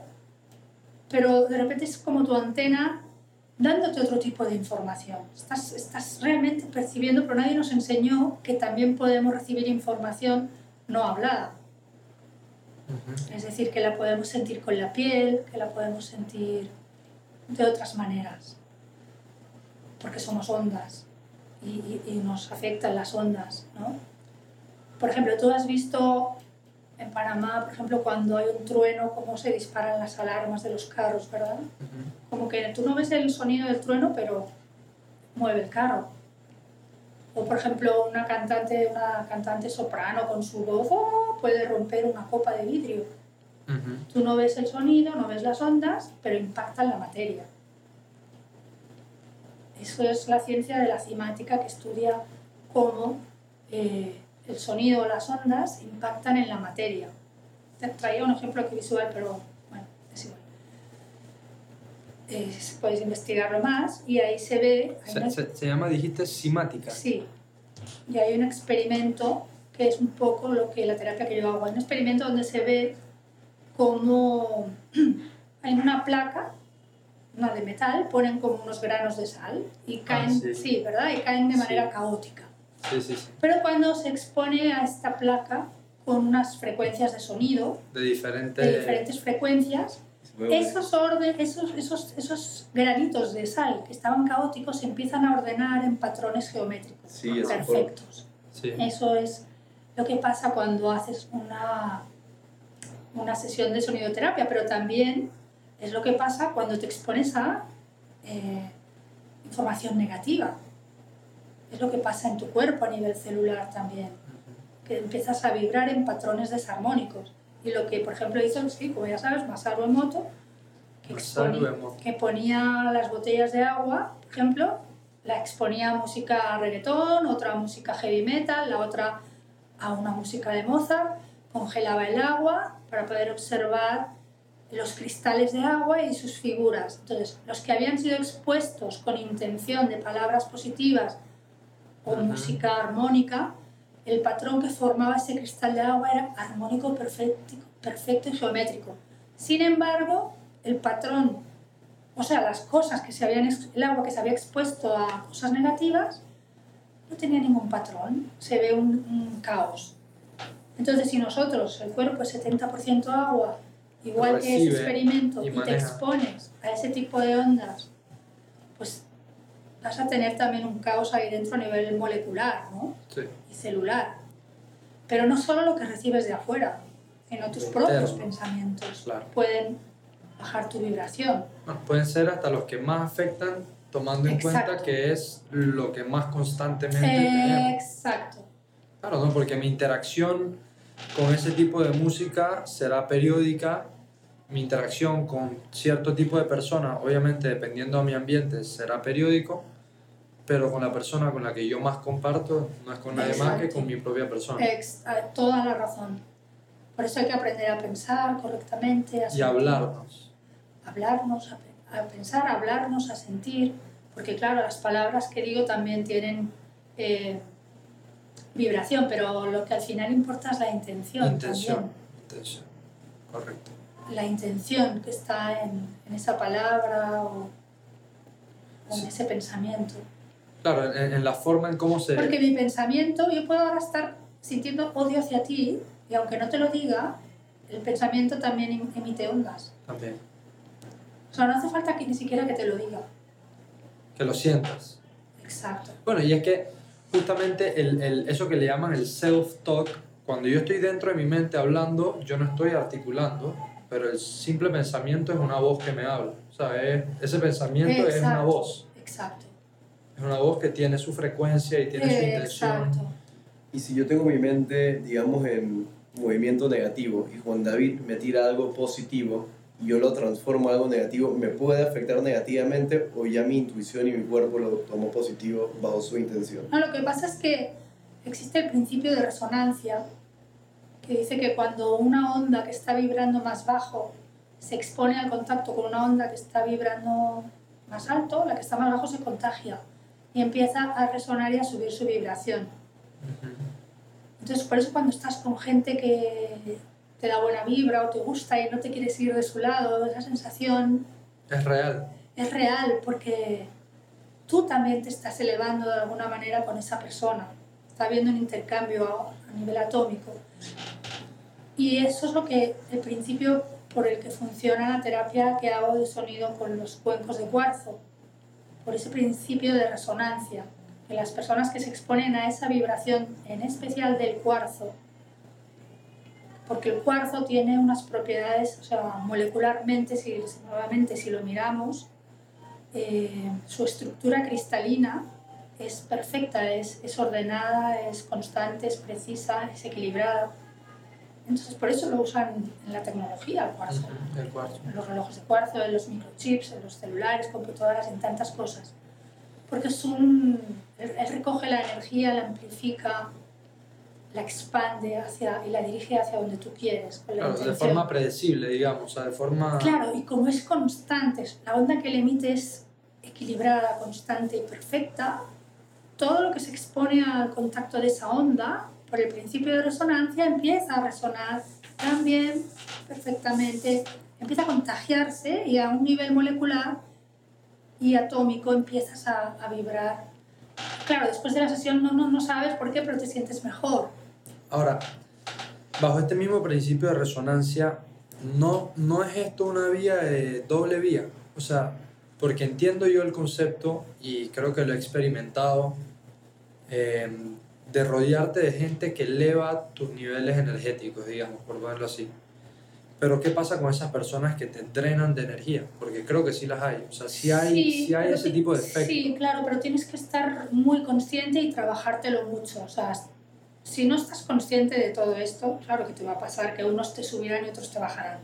pero de repente es como tu antena dándote otro tipo de información. Estás, estás realmente percibiendo, pero nadie nos enseñó que también podemos recibir información no hablada. Es decir, que la podemos sentir con la piel, que la podemos sentir de otras maneras, porque somos ondas y, y- y nos afectan las ondas, ¿no? Por ejemplo, tú has visto en Panamá, por ejemplo, cuando hay un trueno, cómo se disparan las alarmas de los carros, ¿verdad? Como que tú no ves el sonido del trueno, pero mueve el carro. O por ejemplo, una cantante, una cantante soprano con su voz ¡oh! puede romper una copa de vidrio. Tú no ves el sonido, no ves las ondas, pero impactan la materia. Eso es la ciencia de la cimática que estudia cómo eh, el sonido o las ondas impactan en la materia. Te traía un ejemplo aquí visual, pero. Podéis investigarlo más y ahí se ve... Se, una- se- se llama, dijiste, simática. Sí, y hay un experimento que es un poco lo que la terapia que yo hago. Hay un experimento donde se ve cómo en una placa, una de metal, ponen como unos granos de sal y caen, Ah, sí. ¿verdad? Y caen de manera Sí. caótica. Sí, sí, sí. Pero cuando se expone a esta placa con unas frecuencias de sonido, De diferentes... de diferentes frecuencias, esos, orden, esos, esos, esos granitos de sal que estaban caóticos se empiezan a ordenar en patrones geométricos Sí, perfectos. Sí. Eso es lo que pasa cuando haces una, una sesión de sonidoterapia, pero también es lo que pasa cuando te expones a eh, información negativa. Es lo que pasa en tu cuerpo a nivel celular también, que empiezas a vibrar en patrones desarmónicos. Y lo que, por ejemplo, hizo, sí, como ya sabes, Masaru Emoto, que, exponía- que ponía las botellas de agua, por ejemplo, la exponía a música reggaetón, otra a música heavy metal, la otra a una música de Mozart, congelaba el agua para poder observar los cristales de agua y sus figuras. Entonces, los que habían sido expuestos con intención de palabras positivas o música armónica, el patrón que formaba ese cristal de agua era armónico, perfecto, perfecto y geométrico. Sin embargo, el patrón, o sea, las cosas que se habían, el agua que se había expuesto a cosas negativas, no tenía ningún patrón, se ve un, un caos. Entonces, si nosotros, el cuerpo es 70% agua, igual que ese experimento, y y, te expones a ese tipo de ondas, vas a tener también un caos ahí dentro a nivel molecular ¿no? Sí. y celular. Pero no solo lo que recibes de afuera, sino tus Lo propios interno. pensamientos Claro. pueden bajar tu vibración. Bueno, pueden ser hasta los que más afectan, tomando en cuenta Exacto. que es lo que más constantemente tenemos. Exacto. Claro, ¿no? porque mi interacción con ese tipo de música será periódica, mi interacción con cierto tipo de persona, obviamente dependiendo de mi ambiente, será periódico, pero con la persona con la que yo más comparto no es con nadie más que con mi propia persona. Ex- toda la razón. Por eso hay que aprender a pensar correctamente, a Y hablarnos. hablarnos, a, a pensar, a hablarnos, a sentir, porque claro, las palabras que digo también tienen eh, vibración, pero lo que al final importa es la intención. Intención. también. Intención. Correcto. La intención que está en, en esa palabra o, o en Sí. ese pensamiento. Claro, en, en la forma en cómo se... Porque mi pensamiento, yo puedo ahora estar sintiendo odio hacia ti y aunque no te lo diga, el pensamiento también em- emite ondas. También. O sea, no hace falta que ni siquiera que te lo diga. Que lo sientas. Exacto. Bueno, y es que justamente el, el- eso que le llaman el self-talk, cuando yo estoy dentro de mi mente hablando, yo no estoy articulando, pero el simple pensamiento es una voz que me habla. O sea, es- ese pensamiento es una Exacto. voz. Exacto. Es una voz que tiene su frecuencia y tiene su intención. Exacto. Y si yo tengo mi mente, digamos, en movimiento negativo y Juan David me tira algo positivo y yo lo transformo a algo negativo, ¿me puede afectar negativamente o ya mi intuición y mi cuerpo lo tomó positivo bajo su intención? No, lo que pasa es que existe el principio de resonancia que dice que cuando una onda que está vibrando más bajo se expone al contacto con una onda que está vibrando más alto, la que está más bajo se contagia y empieza a resonar y a subir su vibración. Entonces, por eso cuando estás con gente que te da buena vibra o te gusta y no te quieres ir de su lado, esa sensación... Es real. Es real porque tú también te estás elevando de alguna manera con esa persona. Está habiendo un intercambio a, a nivel atómico. Y eso es lo que, el principio por el que funciona la terapia que hago de sonido con los cuencos de cuarzo, por ese principio de resonancia, que las personas que se exponen a esa vibración, en especial del cuarzo, porque el cuarzo tiene unas propiedades, o sea, molecularmente, si, nuevamente si lo miramos, eh, su estructura cristalina es perfecta, es, es ordenada, es constante, es precisa, es equilibrada entonces, por eso lo usan en la tecnología, el cuarzo. el cuarzo. En los relojes de cuarzo, en los microchips, en los celulares, computadoras, en tantas cosas. Porque es un, él, recoge la energía, la amplifica, la expande hacia, y la dirige hacia donde tú quieres. claro, de forma predecible, digamos, o sea, de forma... Claro, y como es constante, la onda que le emite es equilibrada, constante y perfecta, todo lo que se expone al contacto de esa onda por el principio de resonancia empieza a resonar también perfectamente, empieza a contagiarse y a un nivel molecular y atómico empiezas a, a vibrar. Claro, después de la sesión no, no, no sabes por qué, pero te sientes mejor. Ahora, bajo este mismo principio de resonancia, no, no es esto una vía de doble vía. O sea, porque entiendo yo el concepto y creo que lo he experimentado. Eh, de rodearte de gente que eleva tus niveles energéticos, digamos, por verlo así. Pero ¿qué pasa con esas personas que te drenan de energía? Porque creo que sí las hay. O sea, sí hay, sí, hay ese tipo de efectos. Sí, claro, pero tienes que estar muy consciente y trabajártelo mucho. O sea, si no estás consciente de todo esto, claro que te va a pasar que unos te subirán y otros te bajarán.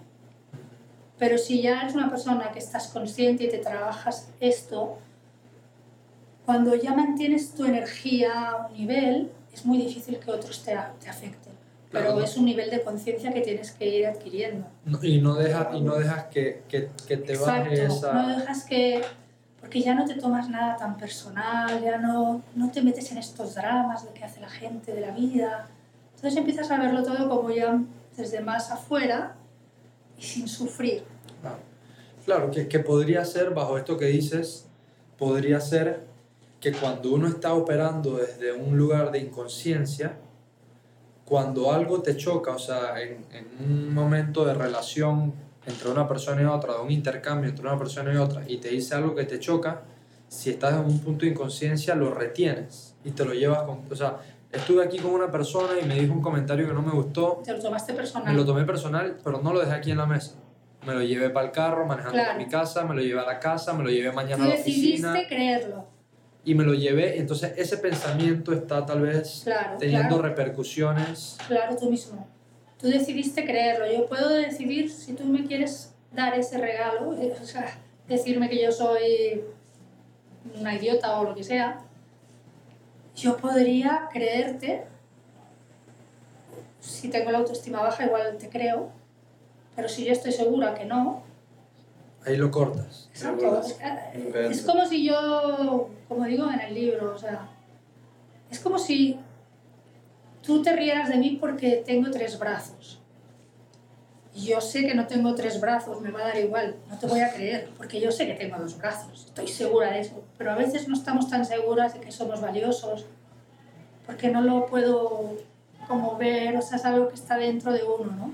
Pero si ya eres una persona que estás consciente y te trabajas esto, cuando ya mantienes tu energía a un nivel, es muy difícil que otros te, te afecten. Pero es un nivel de conciencia que tienes que ir adquiriendo. y no, deja, y no dejas que, que, que te Exacto, esa... No dejas que... Porque ya no te tomas nada tan personal, ya no, no te metes en estos dramas de qué hace la gente, de la vida. Entonces empiezas a verlo todo como ya desde más afuera y sin sufrir. Claro, claro que, que podría ser, bajo esto que dices, podría ser que cuando uno está operando desde un lugar de inconsciencia, cuando algo te choca, o sea, en, en, un momento de relación entre una persona y otra, de un intercambio entre una persona y otra, y te dice algo que te choca, si estás en un punto de inconsciencia, lo retienes y te lo llevas con... O sea, estuve aquí con una persona y me dijo un comentario que no me gustó. ¿Te lo tomaste personal? Me lo tomé personal, pero no lo dejé aquí en la mesa. Me lo llevé para el carro, manejando a mi casa, me lo llevé a la casa, me lo llevé mañana a la oficina. decidiste creerlo y me lo llevé. Entonces ese pensamiento está tal vez teniendo repercusiones. Claro, tú mismo. Tú decidiste creerlo. Yo puedo decidir si tú me quieres dar ese regalo, eh, o sea, decirme que yo soy una idiota o lo que sea. Yo podría creerte. Si tengo la autoestima baja, igual te creo. Pero si yo estoy segura que no, Ahí lo cortas. Exacto. Es como si yo, como digo en el libro, o sea, es como si tú te rieras de mí porque tengo tres brazos. Yo sé que no tengo tres brazos, me va a dar igual, no te voy a creer, porque yo sé que tengo dos brazos, estoy segura de eso, pero a veces no estamos tan seguras de que somos valiosos, porque no lo puedo como ver, o sea, es algo que está dentro de uno, ¿no?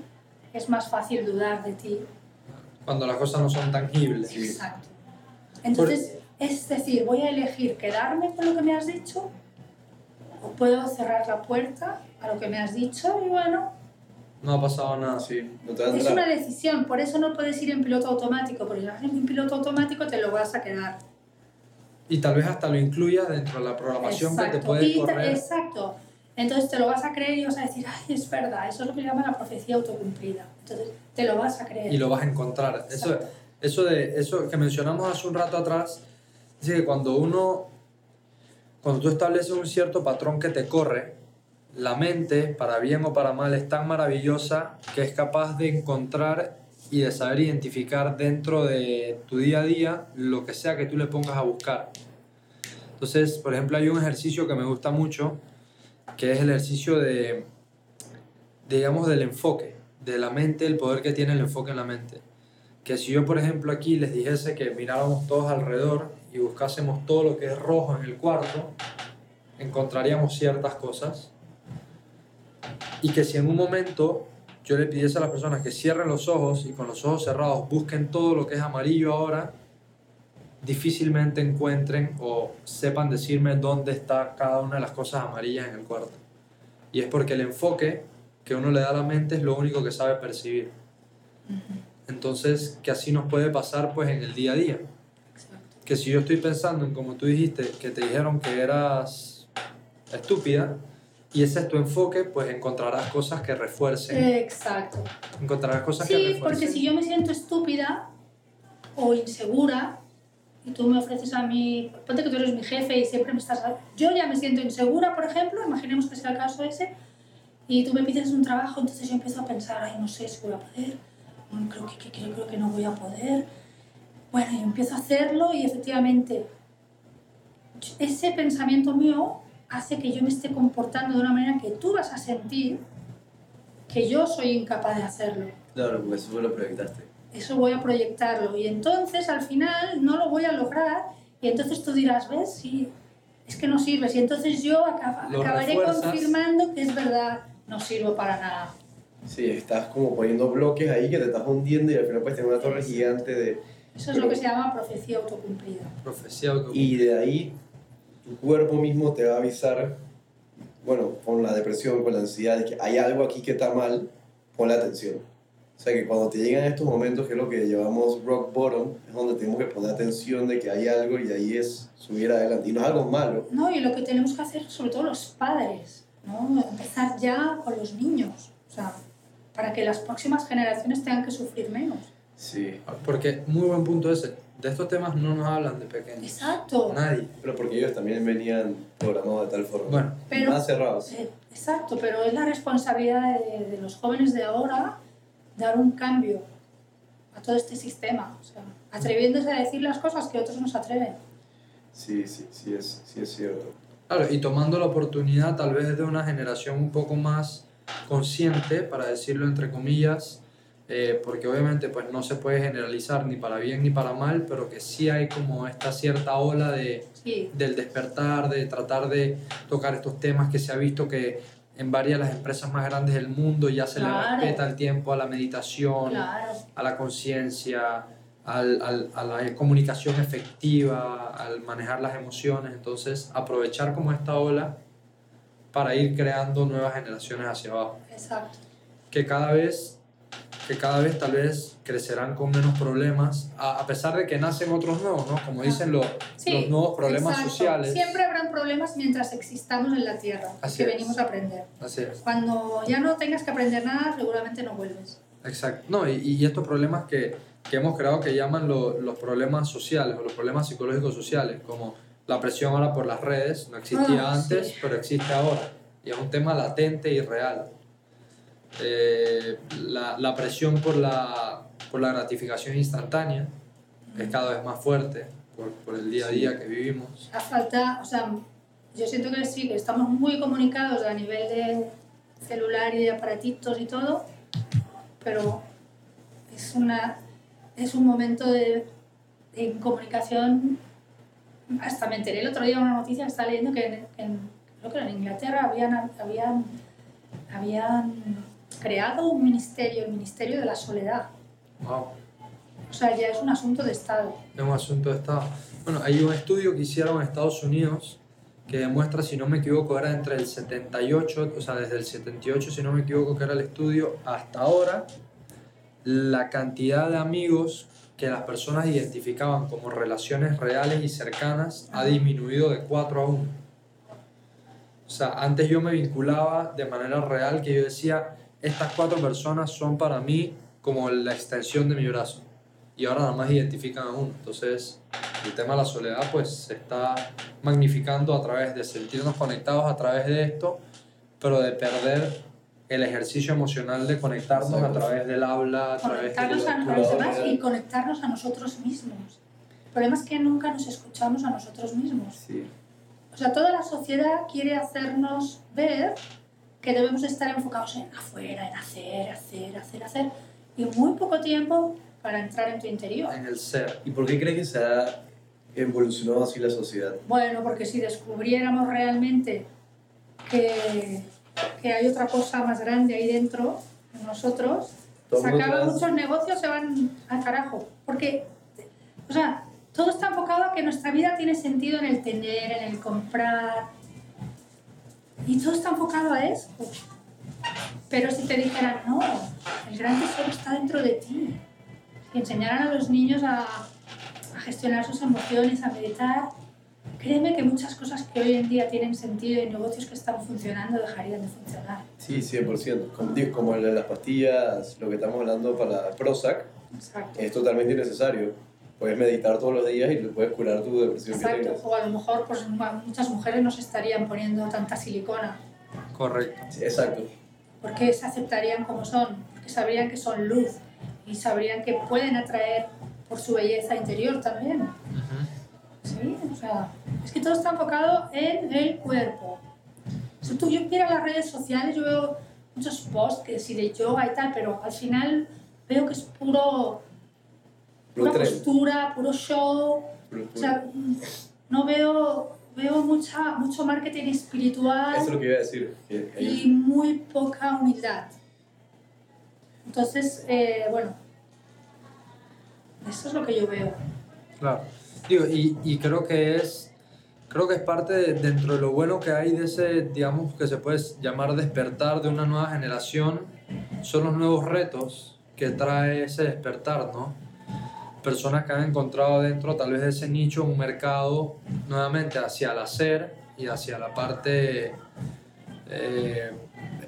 Es más fácil dudar de ti cuando las cosas no son tangibles. Exacto. Entonces, es decir, voy a elegir quedarme con lo que me has dicho o puedo cerrar la puerta a lo que me has dicho y bueno... No ha pasado nada. Sí, es una decisión, por eso no puedes ir en piloto automático, porque si vas en piloto automático te lo vas a quedar. Y tal vez hasta lo incluyas dentro de la programación que te puede correr. Exacto. Entonces te lo vas a creer y vas a decir, ay, es verdad, eso es lo que llama la profecía autocumplida. Entonces te lo vas a creer. Y lo vas a encontrar. Eso, eso, de, eso que mencionamos hace un rato atrás, dice que cuando uno, cuando tú estableces un cierto patrón que te corre, la mente, para bien o para mal, es tan maravillosa que es capaz de encontrar y de saber identificar dentro de tu día a día lo que sea que tú le pongas a buscar. Entonces, por ejemplo, hay un ejercicio que me gusta mucho, que es el ejercicio de, digamos, del enfoque, de la mente, el poder que tiene el enfoque en la mente. Que si yo, por ejemplo, aquí les dijese que miráramos todos alrededor y buscásemos todo lo que es rojo en el cuarto, encontraríamos ciertas cosas. Y que si en un momento yo le pidiese a las personas que cierren los ojos y con los ojos cerrados busquen todo lo que es amarillo ahora, difícilmente encuentren o sepan decirme dónde está cada una de las cosas amarillas en el cuarto. Y es porque el enfoque que uno le da a la mente es lo único que sabe percibir. Entonces, que así nos puede pasar pues en el día a día. Que si yo estoy pensando en como tú dijiste, que te dijeron que eras estúpida, y ese es tu enfoque, pues encontrarás cosas que refuercen. Exacto. Encontrarás cosas que Sí, refuercen. porque si yo me siento estúpida o insegura y tú me ofreces a mí, ponte que tú eres mi jefe y siempre me estás... Yo ya me siento insegura, por ejemplo, imaginemos que sea el caso ese, y tú me pides un trabajo, entonces yo empiezo a pensar, ay, no sé si voy a poder, mm, creo que, que- creo, creo que no voy a poder. Bueno, y empiezo a hacerlo y efectivamente ese pensamiento mío hace que yo me esté comportando de una manera que tú vas a sentir que yo soy incapaz de hacerlo. Claro, porque eso lo proyectaste. Eso voy a proyectarlo y entonces al final no lo voy a lograr y entonces tú dirás, ¿ves? Sí, es que no sirves y entonces yo acaba- acabaré refuerzas. confirmando que es verdad, no sirvo para nada. Sí, estás como poniendo bloques ahí que te estás hundiendo y al final puedes tener una torre Sí. gigante de... Eso es lo que se llama profecía autocumplida. Profecía auto- Y de ahí tu cuerpo mismo te va a avisar, bueno, con la depresión, con la ansiedad, de que hay algo aquí que está mal, ponle atención. O sea que cuando te llegan estos momentos, que es lo que llamamos rock bottom, es donde tenemos que poner atención de que hay algo y ahí es subir adelante. Y no es algo malo. No, y lo que tenemos que hacer, sobre todo los padres, ¿no? empezar ya con los niños, o sea, para que las próximas generaciones tengan que sufrir menos. Sí. Porque muy buen punto ese. De estos temas no nos hablan de pequeños. Exacto. Nadie. Pero porque ellos también venían programados de tal forma. Bueno, Pero- Más cerrados. Eh, Exacto, pero es la responsabilidad de, de los jóvenes de ahora dar un cambio a todo este sistema, o sea, atreviéndose a decir las cosas que otros no se atreven. Sí, sí, sí es, sí es cierto. Claro, y tomando la oportunidad tal vez de una generación un poco más consciente, para decirlo entre comillas, eh, porque obviamente pues no se puede generalizar ni para bien ni para mal, pero que sí hay como esta cierta ola de, Sí, del despertar, de tratar de tocar estos temas que se ha visto que en varias de las empresas más grandes del mundo ya se Claro. le respeta el tiempo a la meditación, claro. a la conciencia, al, al- a la comunicación efectiva, al manejar las emociones. Entonces, aprovechar como esta ola para ir creando nuevas generaciones hacia abajo. Exacto. Que cada vez, que cada vez tal vez crecerán con menos problemas, a, a pesar de que nacen otros nuevos, ¿no? Como dicen los, Sí, los nuevos problemas exacto. sociales. Siempre habrán problemas mientras existamos en la Tierra, Así que es. venimos a aprender. Así es. Cuando ya no tengas que aprender nada, seguramente no vuelves. Exacto. No, y, y estos problemas que, que hemos creado que llaman lo- los problemas sociales o los problemas psicológicos sociales, como la presión ahora por las redes, no existía Ah, antes, sí. pero existe ahora. Y es un tema latente y real. Eh, la, la presión por la, por la gratificación instantánea es cada vez más fuerte por, por el día a día que vivimos. La falta, o sea, yo siento que sí, que estamos muy comunicados a nivel de celular y de aparatitos y todo, pero es, una, es un momento de, de incomunicación. Hasta me enteré el otro día una noticia que estaba leyendo que en, en- creo que en Inglaterra habían, habían, habían creado un ministerio, el Ministerio de la Soledad. Wow. O sea, ya es un asunto de Estado. Es un asunto de Estado. Bueno, hay un estudio que hicieron en Estados Unidos que demuestra, si no me equivoco, era entre el 78, o sea, desde el 78, si no me equivoco, que era el estudio, hasta ahora, la cantidad de amigos que las personas identificaban como relaciones reales y cercanas ha disminuido de 4 a 1. O sea, antes yo me vinculaba de manera real que yo decía, estas cuatro personas son para mí como la extensión de mi brazo y ahora nada más identifican a uno. Entonces, el tema de la soledad pues se está magnificando a través de sentirnos conectados a través de esto, pero de perder el ejercicio emocional de conectarnos a Exacto. través del habla, a través de a, a los demás y conectarnos a nosotros mismos. El problema es que nunca nos escuchamos a nosotros mismos. Sí. O sea, toda la sociedad quiere hacernos ver que debemos estar enfocados en afuera, en hacer, hacer, hacer, hacer, y muy poco tiempo para entrar en tu interior. en el ser. ¿Y por qué crees que se ha evolucionado así la sociedad? Bueno, porque si descubriéramos realmente que, que hay otra cosa más grande ahí dentro, en nosotros, se acaban muchos negocios, se van al carajo. Porque, o sea, todo está enfocado a que nuestra vida tiene sentido en el tener, en el comprar. Y todo está enfocado a eso. Pero si te dijeran, no, el gran tesoro está dentro de ti. Si enseñaran a los niños a, a gestionar sus emociones, a meditar, créeme que muchas cosas que hoy en día tienen sentido y negocios que están funcionando dejarían de funcionar. Sí, 100%. Como, como el de las pastillas, lo que estamos hablando para Prozac, Exacto. es totalmente innecesario. Puedes meditar todos los días y te puedes curar tu depresión Exacto, o a lo mejor pues, mu- muchas mujeres no se estarían poniendo tanta silicona, Correcto. Sí, exacto. porque se aceptarían como son, porque sabrían que son luz y sabrían que pueden atraer por su belleza interior también. Ujú. Sí, o sea, es que todo está enfocado en el cuerpo. Si tú yo miro las redes sociales, yo veo muchos posts que sí de yoga y tal, pero al final veo que es Puro pura postura, puro show. O sea, mm, no veo, veo mucha, mucho marketing espiritual Eso es lo que iba a decir. que hay- y muy poca humildad. Entonces, eh, bueno, eso es lo que yo veo. Claro. Digo, y, y creo que es creo que es parte de- dentro de lo bueno que hay de ese, digamos, que se puede llamar despertar de una nueva generación, son los nuevos retos que trae ese despertar, ¿no? Personas que han encontrado dentro tal vez de ese nicho un mercado nuevamente hacia el hacer y hacia la parte eh,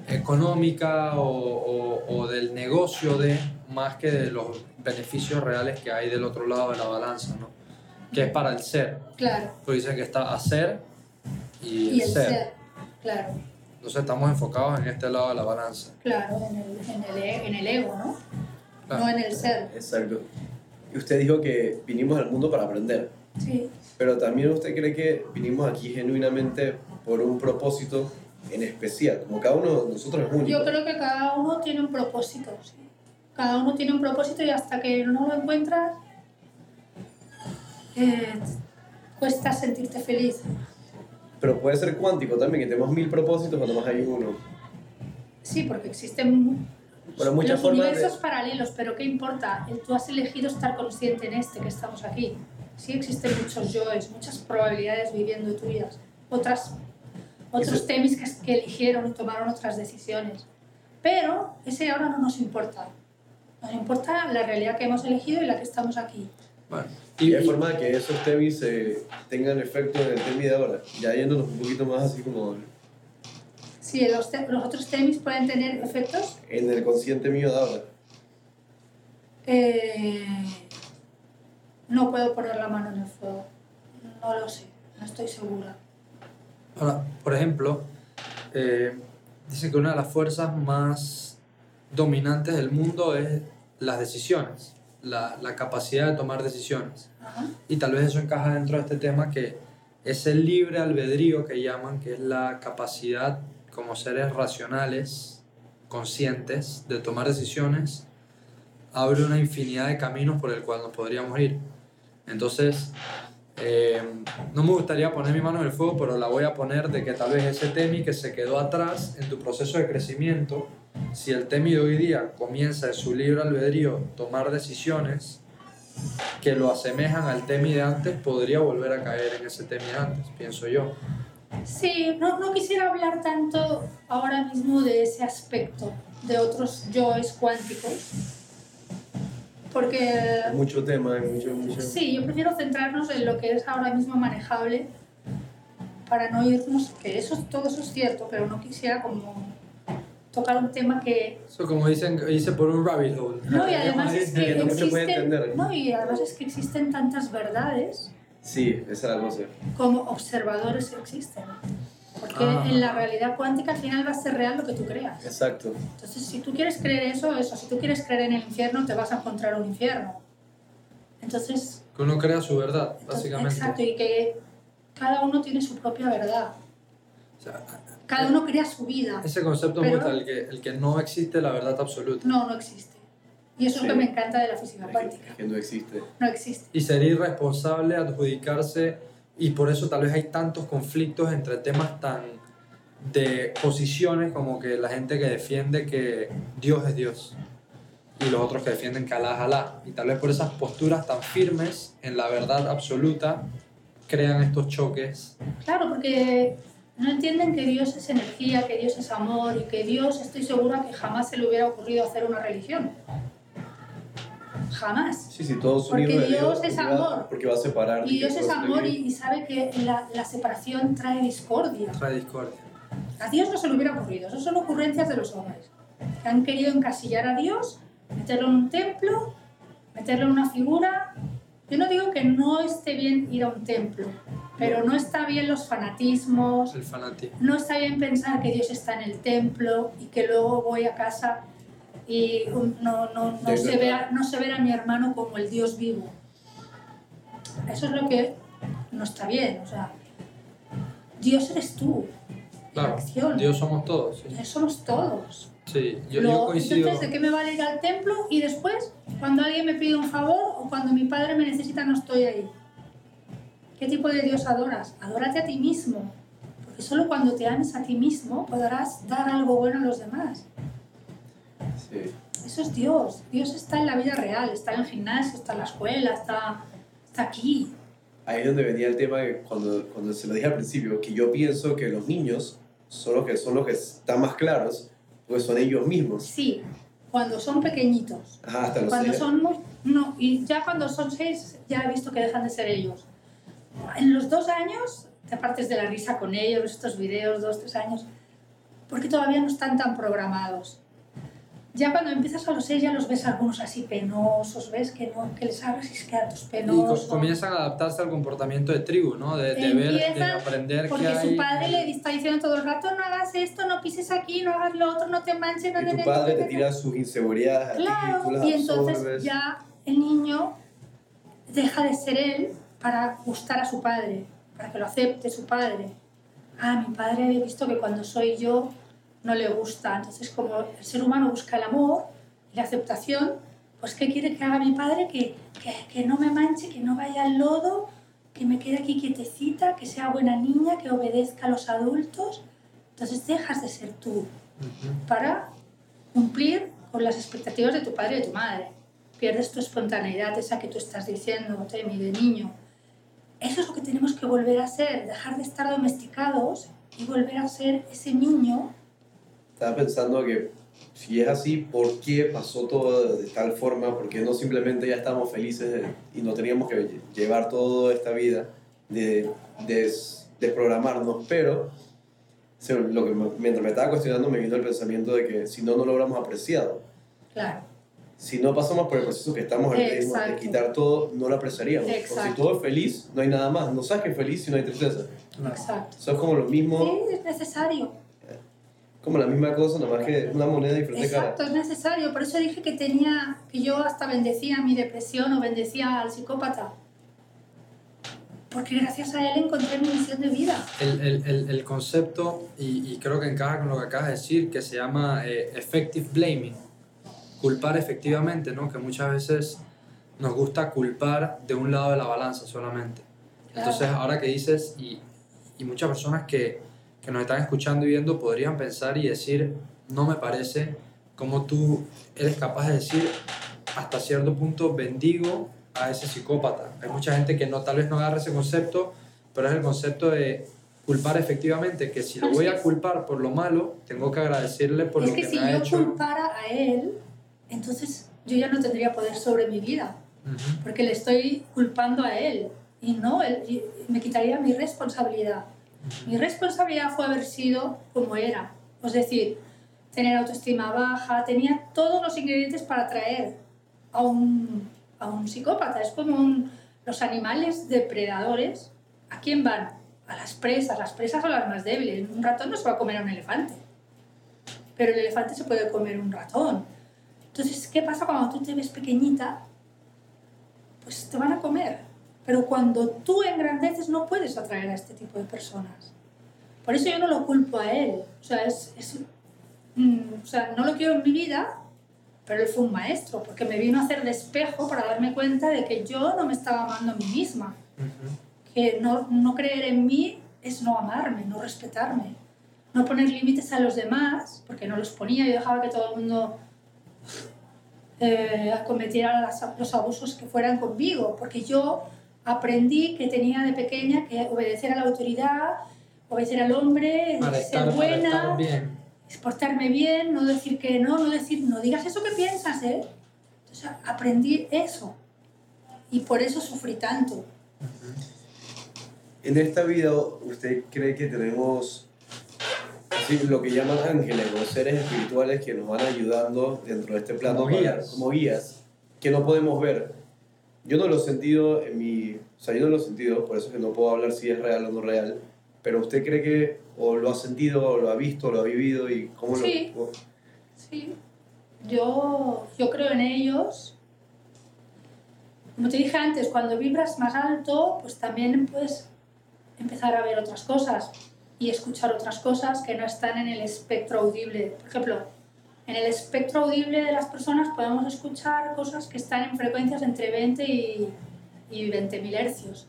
económica o, o- o del negocio de más que de los beneficios reales que hay del otro lado de la balanza, ¿no? Que es para el ser. Claro. Porque dicen que está hacer y, Y el el ser. ser, claro, Entonces estamos enfocados en este lado de la balanza. claro, en el, en el, e- en el ego, ¿no? Claro. No en el ser. Exacto. Y usted dijo que vinimos al mundo para aprender. Sí. Pero también usted cree que vinimos aquí genuinamente por un propósito en especial, como cada uno de nosotros es único. Yo creo que cada uno tiene un propósito, sí. Cada uno tiene un propósito y hasta que no lo encuentras, eh, cuesta sentirte feliz. Pero puede ser cuántico también, que tenemos mil propósitos cuando más hay uno. Sí, porque existen Bueno, muchas los formas de- universos paralelos, pero ¿qué importa? El- Tú has elegido estar consciente en este que estamos aquí. Sí existen muchos yoes, muchas probabilidades viviendo tuyas, otras, otros Eso- temis que, que eligieron y tomaron otras decisiones. Pero ese ahora no nos importa. Nos importa la realidad que hemos elegido y la que estamos aquí. Bueno, Y y- forma de que esos temis eh, tengan efecto en el temi de ahora. Ya yéndonos un poquito más así como Sí, los, te- los otros temis pueden tener efectos. en el consciente mío de ahora. eh, no puedo poner la mano en el fuego. No lo sé, no estoy segura. ahora, por ejemplo, eh, dicen que una de las fuerzas más dominantes del mundo es las decisiones, la, la capacidad de tomar decisiones. Ajá. Y tal vez eso encaja dentro de este tema que es el libre albedrío que llaman, que es la capacidad como seres racionales, conscientes, de tomar decisiones, abre una infinidad de caminos por el cual nos podríamos ir. Entonces, eh, no me gustaría poner mi mano en el fuego, pero la voy a poner de que tal vez ese temi que se quedó atrás en tu proceso de crecimiento, si el temi de hoy día comienza de su libre albedrío tomar decisiones, que lo asemejan al temi de antes, podría volver a caer en ese temi de antes, pienso yo. Sí, no, no quisiera hablar tanto ahora mismo de ese aspecto, de otros yoes cuánticos, porque mucho tema, hay mucho, mucho. sí, yo prefiero centrarnos en lo que es ahora mismo manejable para no irnos, que eso, todo eso es cierto, pero no quisiera como tocar un tema que... Eso como dicen, hice por un rabbit hole. No, y además es que existen, entender. no, y además es que existen tantas verdades Sí, esa es la cosa. como observadores existen. Porque Ah. en la realidad cuántica al final va a ser real lo que tú creas. Exacto. Entonces, si tú quieres creer eso, eso, si tú quieres creer en el infierno, te vas a encontrar un infierno. Entonces, Que uno crea su verdad, entonces, básicamente. exacto, y que cada uno tiene su propia verdad. O sea, Cada uno crea su vida. ese concepto Pero- gusta, el que, el que no existe la verdad absoluta. No, no existe. Y eso Sí. es lo que me encanta de la física Es cuántica. que, es que no existe. No existe. Y sería irresponsable adjudicarse, y por eso tal vez hay tantos conflictos entre temas tan de posiciones como que la gente que defiende que Dios es Dios y los otros que defienden que Alá es Alá. Y tal vez por esas posturas tan firmes en la verdad absoluta crean estos choques. Claro, porque no entienden que Dios es energía, que Dios es amor y que Dios, estoy segura que jamás se le hubiera ocurrido hacer una religión. Jamás. Sí, sí, todos Porque de Dios Dios. es porque va- amor. Porque va a separar. Y Dios es amor y, sabe que la, la separación trae discordia. Trae discordia. A Dios no se le hubiera ocurrido, eso son ocurrencias de los hombres. Que han querido encasillar a Dios, meterlo en un templo, meterlo en una figura. Yo no digo que no esté bien ir a un templo, pero no está bien los fanatismos, El fanatismo. no está bien pensar que Dios está en el templo y que luego voy a casa y no, no, no, se, vea, no se ve a mi hermano como el Dios vivo. Eso es lo que no está bien. O sea, Dios eres tú. Claro, acción. Dios somos todos. Sí, Somos todos. Sí, yo, Lo- yo coincido. Entonces, ¿de qué me vale ir al templo y después, cuando alguien me pide un favor o cuando mi padre me necesita, no estoy ahí? ¿Qué tipo de Dios adoras? Adórate a ti mismo. Porque solo cuando te ames a ti mismo podrás dar algo bueno a los demás. Sí. Eso es Dios. Dios está en la vida real, está en el gimnasio, está en la escuela, está, está aquí. Ahí es donde venía el tema que cuando, cuando se lo dije al principio, que yo pienso que los niños son los que, son los que están más claros, porque son ellos mismos. Sí, cuando son pequeñitos. Ajá, hasta los Cuando seis. son muy... No, y ya cuando son seis ya he visto que dejan de ser ellos. En los dos años te partes de la risa con ellos, estos videos, dos, tres años, porque todavía no están tan programados. Ya cuando empiezas a los seis ya los ves algunos así penosos, ves que no, que les hablas y se quedan tus Y co- penosos. comienzan a adaptarse al comportamiento de tribu, ¿no? De, de ver, de aprender que Porque hay... su padre le está diciendo todo el rato, no hagas esto, no pises aquí, no hagas lo otro, no te manches, no Y te- tu no padre te tira sus inseguridades a ti, Claro, las y entonces absorbes. ya el niño deja de ser él para gustar a su padre, para que lo acepte su padre. Ah, mi padre he visto que cuando soy yo no le gusta. Entonces, como el ser humano busca el amor y la aceptación, pues ¿qué quiere que haga mi padre? Que, que, que no me manche, que no vaya al lodo, que me quede aquí quietecita, que sea buena niña, que obedezca a los adultos. Entonces dejas de ser tú para cumplir con las expectativas de tu padre y de tu madre. Pierdes tu espontaneidad, esa que tú estás diciendo, Temi, de niño. Eso es lo que tenemos que volver a ser, dejar de estar domesticados y volver a ser ese niño. Estaba pensando que si es así, ¿por qué pasó todo de tal forma? ¿Por qué no simplemente ya estamos felices de- y no teníamos que lle- llevar toda esta vida de, des- desprogramarnos? Pero lo que mientras me estaba cuestionando me vino el pensamiento de que si no, no lo hubiéramos apreciado. Claro, Si no pasamos por el proceso que estamos ahorita mismo de quitar todo, no lo apreciaríamos. Porque si todo es feliz, no hay nada más. No sabes que es feliz si no hay tristeza. Exacto. Eso es como lo mismo, Sí, es necesario. Como la misma cosa, nada más que una moneda diferente cara. Exacto, es necesario. Por eso dije que tenía, que yo hasta bendecía mi depresión o bendecía al psicópata. Porque gracias a él encontré mi misión de vida. El, el, el, el concepto, y, y creo que encaja con lo que acabas de decir, que se llama eh, effective blaming, culpar efectivamente, ¿no? Que muchas veces nos gusta culpar de un lado de la balanza solamente. Claro. Entonces, ahora que dices, y, y muchas personas que, que nos están escuchando y viendo podrían pensar y decir, no me parece como tú eres capaz de decir hasta cierto punto bendigo a ese psicópata. Hay mucha gente que no, tal vez no agarra ese concepto, pero es el concepto de culpar efectivamente, que si lo voy a culpar por lo malo, tengo que agradecerle por es lo que, que, si me ha yo hecho. culpara a él, entonces yo ya no tendría poder sobre mi vida, Ujú. porque le estoy culpando a él. Y no, él, me quitaría mi responsabilidad. Mi responsabilidad fue haber sido como era. Es decir, tener autoestima baja, tenía todos los ingredientes para atraer a un, a un psicópata. Es como los animales depredadores. ¿A quién van? a las presas. Las presas son las más débiles. Un ratón no se va a comer a un elefante. Pero el elefante se puede comer un ratón. Entonces, ¿qué pasa cuando tú te ves pequeñita? Pues te van a comer. Pero cuando tú engrandeces no puedes atraer a este tipo de personas. Por eso yo no lo culpo a él. O sea, es, es mm, o sea, no lo quiero en mi vida, pero él fue un maestro, porque me vino a hacer de espejo para darme cuenta de que yo no me estaba amando a mí misma. Que no, no creer en mí es no amarme, no respetarme. No poner límites a los demás, porque no los ponía, yo dejaba que todo el mundo eh, cometiera las, los abusos que fueran conmigo, porque yo aprendí que tenía de pequeña que obedecer a la autoridad, obedecer al hombre, Para ser estar, buena, bien. portarme bien, no decir que no, no decir, no digas eso que piensas, ¿eh? Entonces aprendí eso y por eso sufrí tanto. En esta vida, ¿usted cree que tenemos sí, lo que llaman ángeles o seres espirituales que nos van ayudando dentro de este plano? Como para- guías. como guías, que no podemos ver. Yo no lo he sentido en mi... O sea, yo no lo he sentido, por eso es que no puedo hablar si es real o no real. Pero ¿usted cree que o lo ha sentido, o lo ha visto, o lo ha vivido y cómo Sí. lo... Sí, yo, yo creo en ellos. Como te dije antes, cuando vibras más alto, pues también puedes empezar a ver otras cosas y escuchar otras cosas que no están en el espectro audible. Por ejemplo, en el espectro audible de las personas podemos escuchar cosas que están en frecuencias entre 20 y, y 20.000 hercios.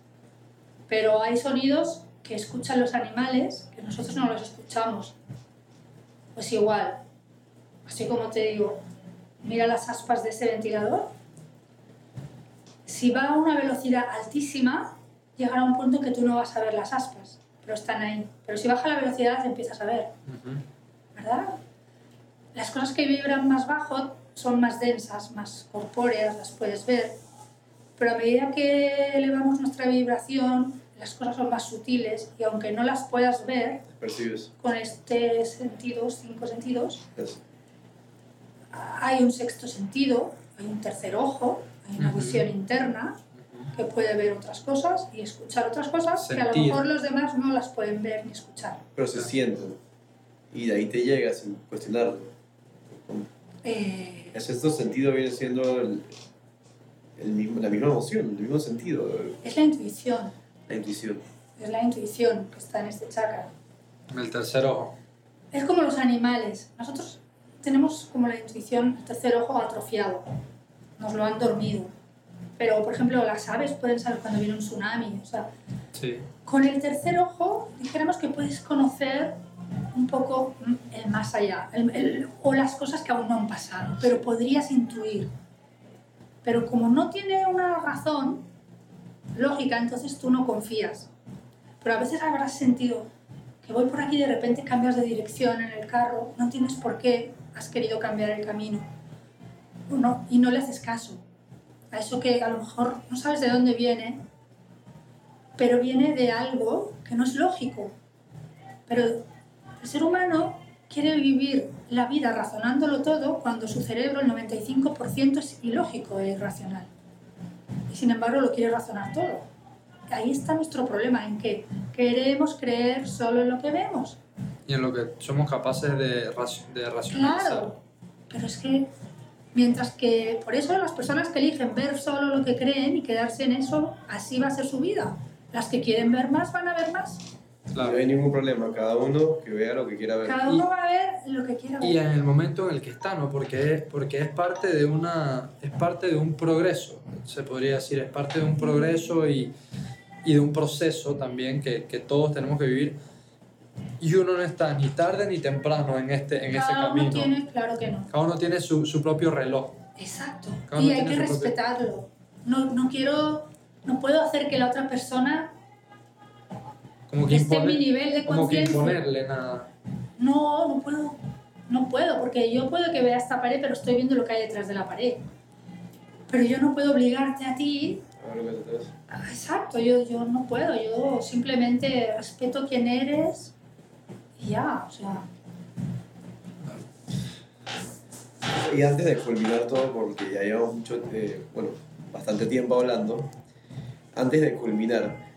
Pero hay sonidos que escuchan los animales que nosotros no los escuchamos. Pues igual, así como te digo, mira las aspas de ese ventilador. Si va a una velocidad altísima, llegará un punto en que tú no vas a ver las aspas, pero están ahí. Pero si baja la velocidad, las empiezas a ver. ¿verdad? Las cosas que vibran más bajo son más densas, más corpóreas, las puedes ver. Pero a medida que elevamos nuestra vibración, las cosas son más sutiles y aunque no las puedas ver percibes? con este sentido, cinco sentidos, hay un sexto sentido, hay un tercer ojo, hay una visión interna que puede ver otras cosas y escuchar otras cosas que a lo Sentir. mejor los demás no las pueden ver ni escuchar. Pero se sienten. Y de ahí te llega sin cuestionarlo. Eh, El sexto sentido viene siendo el, el mismo, la misma emoción, el mismo sentido, es la intuición, la intuición. es la intuición que está en este chakra. El tercer ojo. Es como los animales. Nosotros tenemos como la intuición, el tercer ojo atrofiado. Nos lo han dormido. Pero, por ejemplo, las aves pueden saber cuando viene un tsunami. O sea, Sí. Con el tercer ojo, dijéramos que puedes conocer un poco mm, el más allá, el- el- o las cosas que aún no han pasado, pero podrías intuir. Pero como no tiene una razón lógica, entonces tú no confías. Pero a veces habrás sentido que voy por aquí y de repente cambias de dirección en el carro, no tienes por qué, has querido cambiar el camino. No- y no le haces caso. A eso que a lo mejor no sabes de dónde viene, pero viene de algo que no es lógico. Pero el ser humano quiere vivir la vida razonándolo todo cuando su cerebro, el 95%, es ilógico e irracional. Y sin embargo lo quiere razonar todo. Ahí está nuestro problema, en que queremos creer solo en lo que vemos. Y en lo que somos capaces de, de racionalizar. Claro, pero es que mientras que por eso las personas que eligen ver solo lo que creen y quedarse en eso, así va a ser su vida. Las que quieren ver más van a ver más. Claro. No hay ningún problema, cada uno que vea lo que quiera ver. Cada Y- uno va a ver lo que quiera Y ver. en el momento en el que está, ¿no? Porque es, porque es parte de una es parte de un progreso, se podría decir, es parte de un progreso y, y de un proceso también que, que todos tenemos que vivir. Y uno no está ni tarde ni temprano en este en ese Cada uno camino. tiene, claro que no. Cada uno tiene su, su propio reloj. Exacto. Cada y hay que su propio- respetarlo. No, no quiero, no puedo hacer que la otra persona Como que, esté en mi nivel de como que imponerle nada. No, no puedo. No puedo, porque yo puedo que vea esta pared, pero estoy viendo lo que hay detrás de la pared. Pero yo no puedo obligarte a ti. A ver lo que te traes. Exacto, yo, yo no puedo. Yo simplemente respeto quién eres y ya, o sea. Y antes de culminar todo, porque ya llevamos mucho, eh, bueno, bastante tiempo hablando, antes de culminar,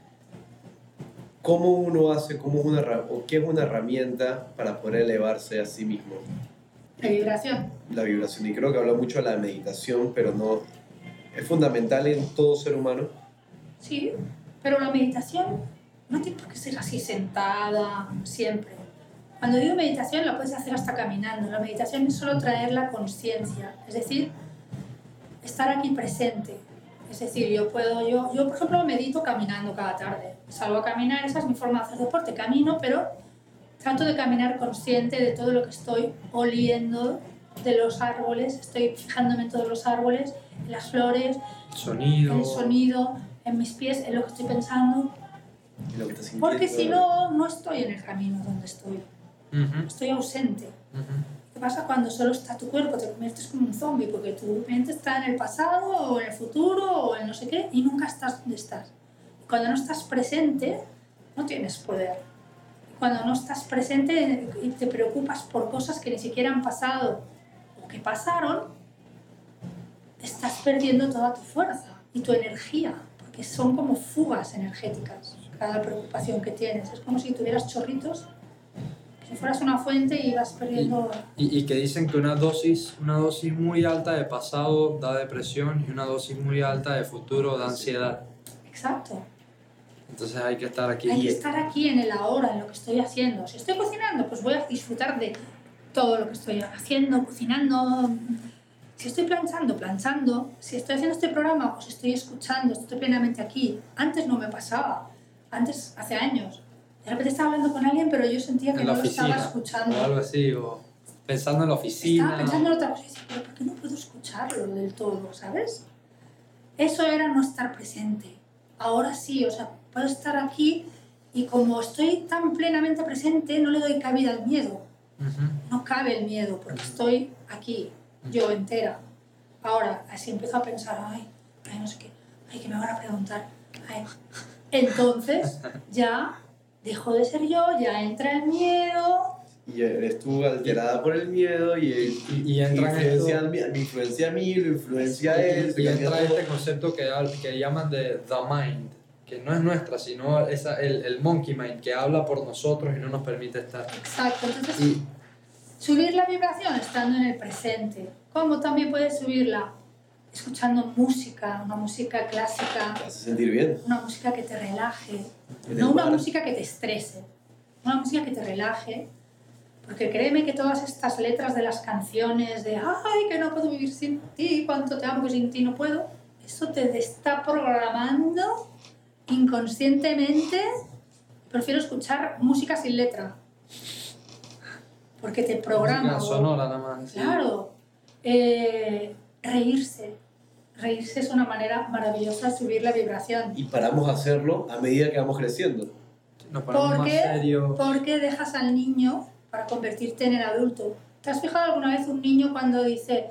¿cómo uno hace, cómo es una, o qué es una herramienta para poder elevarse a sí mismo? La vibración. La vibración, y creo que habla mucho de la meditación, pero no, es fundamental en todo ser humano. Sí, pero la meditación no tiene por qué ser así sentada siempre. Cuando digo meditación la puedes hacer hasta caminando. La meditación es solo traer la conciencia, es decir, estar aquí presente. Es decir, yo puedo, yo, yo por ejemplo medito caminando cada tarde. Salgo a caminar, esa es mi forma de hacer deporte, camino, pero trato de caminar consciente de todo lo que estoy oliendo de los árboles, estoy fijándome en todos los árboles, en las flores, Sonido. el sonido en mis pies, en lo que estoy pensando, lo que porque si no, no estoy en el camino donde estoy, Ujú, estoy ausente. ujú. ¿Qué pasa cuando solo está tu cuerpo? Te conviertes como un zombie porque tu mente está en el pasado o en el futuro o en no sé qué y nunca estás donde estás. Y cuando no estás presente, no tienes poder. Y cuando no estás presente y te preocupas por cosas que ni siquiera han pasado o que pasaron, estás perdiendo toda tu fuerza y tu energía, porque son como fugas energéticas cada preocupación que tienes. Es como si tuvieras chorritos, si fueras una fuente y vas perdiendo... Y, y que dicen que una dosis, una dosis muy alta de pasado da depresión y una dosis muy alta de futuro da ansiedad. Exacto. Entonces hay que estar aquí. Hay que estar aquí en el ahora, en lo que estoy haciendo. Si estoy cocinando, pues voy a disfrutar de todo lo que estoy haciendo, cocinando. Si estoy planchando, planchando. Si estoy haciendo este programa, pues estoy escuchando, estoy plenamente aquí. Antes no me pasaba. Antes, hace años. De repente estaba hablando con alguien, pero yo sentía que no lo estaba escuchando. o algo así, o pensando en la oficina. Estaba pensando en otra cosa y decía, pero ¿por qué no puedo escucharlo del todo, sabes? Eso era no estar presente. Ahora sí, o sea, puedo estar aquí y como estoy tan plenamente presente, no le doy cabida al miedo. Ujú. No cabe el miedo porque estoy aquí, yo entera. Ahora, así empiezo a pensar, ay, ay, no sé qué, ay, que me van a preguntar. ay. Entonces, ya dejo de ser yo, ya entra el miedo, Y eres tú alterada por el miedo y, Y- y entra en influencia, esto- a mí, me influencia a mí, lo influencia a él. Y, y entra todo. este concepto que, que llaman de the mind, que no es nuestra, sino esa, el, el monkey mind, que habla por nosotros y no nos permite estar. exacto. Entonces, Y Subir la vibración estando en el presente. ¿Cómo también puedes subirla? Escuchando música, una música clásica, Te hace sentir bien. una música que te relaje, En no una música que te estrese, una música que te relaje. Porque créeme que todas estas letras de las canciones de ay, que no puedo vivir sin ti, cuánto te amo que sin ti no puedo, eso te está programando inconscientemente. Prefiero escuchar música sin letra. Porque te programa. sonora nada más. sí. Claro. Eh, reírse. Reírse es una manera maravillosa de subir la vibración. Y paramos a hacerlo a medida que vamos creciendo. Nos ponemos ¿Por más qué? serios. Porque dejas al niño para convertirte en el adulto. ¿Te has fijado alguna vez un niño cuando dice,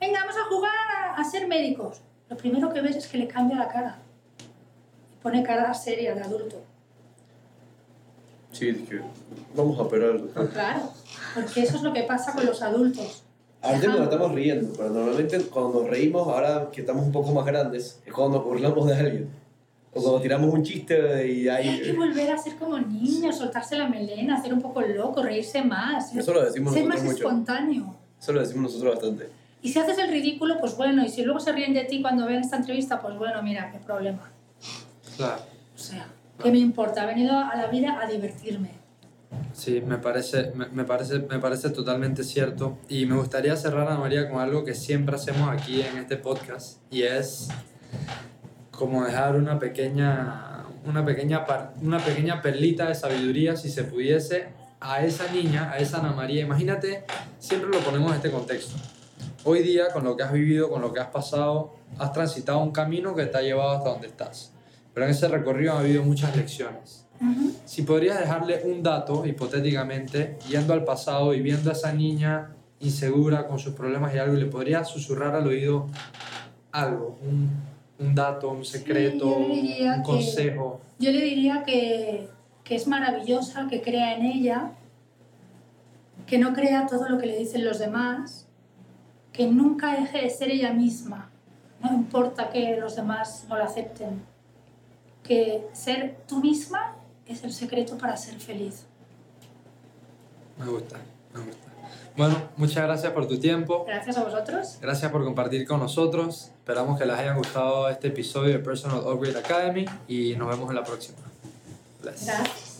venga, vamos a jugar a, a ser médicos? Lo primero que ves es que le cambia la cara. Pone cara seria de adulto. Sí, es que vamos a operar. Claro, porque eso es lo que pasa con los adultos. Ahorita nos estamos riendo, pero normalmente cuando nos reímos, ahora que estamos un poco más grandes, es cuando nos burlamos de alguien. O cuando tiramos un chiste y Y hay que volver a ser como niños, soltarse la melena, hacer un poco loco, reírse más. Eso lo decimos Ser más nosotros mucho. espontáneo. Eso lo decimos nosotros bastante. Y si haces el ridículo, pues bueno, y si luego se ríen de ti cuando ven esta entrevista, pues bueno, mira, qué problema. Claro. O sea, ¿qué me importa? He venido a la vida a divertirme. Sí, me parece, me, me parece, me parece totalmente cierto. Y me gustaría cerrar, Ana María, con algo que siempre hacemos aquí en este podcast. Y es como dejar una pequeña, una pequeña, una pequeña perlita de sabiduría, si se pudiese, a esa niña, a esa Ana María. Imagínate, siempre lo ponemos en este contexto. Hoy día, con lo que has vivido, con lo que has pasado, has transitado un camino que te ha llevado hasta donde estás. Pero en ese recorrido ha habido muchas lecciones. Si podrías dejarle un dato, hipotéticamente, yendo al pasado y viendo a esa niña insegura con sus problemas y algo, y le podrías susurrar al oído algo, un, un dato, un secreto, un que- consejo. Yo le diría que, que es maravillosa, que crea en ella, que no crea todo lo que le dicen los demás, que nunca deje de ser ella misma, no importa que los demás no la acepten, que ser tú misma es el secreto para ser feliz. Me gusta, me gusta. Bueno, muchas gracias por tu tiempo. Gracias a vosotros. Gracias por compartir con nosotros. Esperamos que les haya gustado este episodio de Personal Upgrade Academy y nos vemos en la próxima. Bless. Gracias.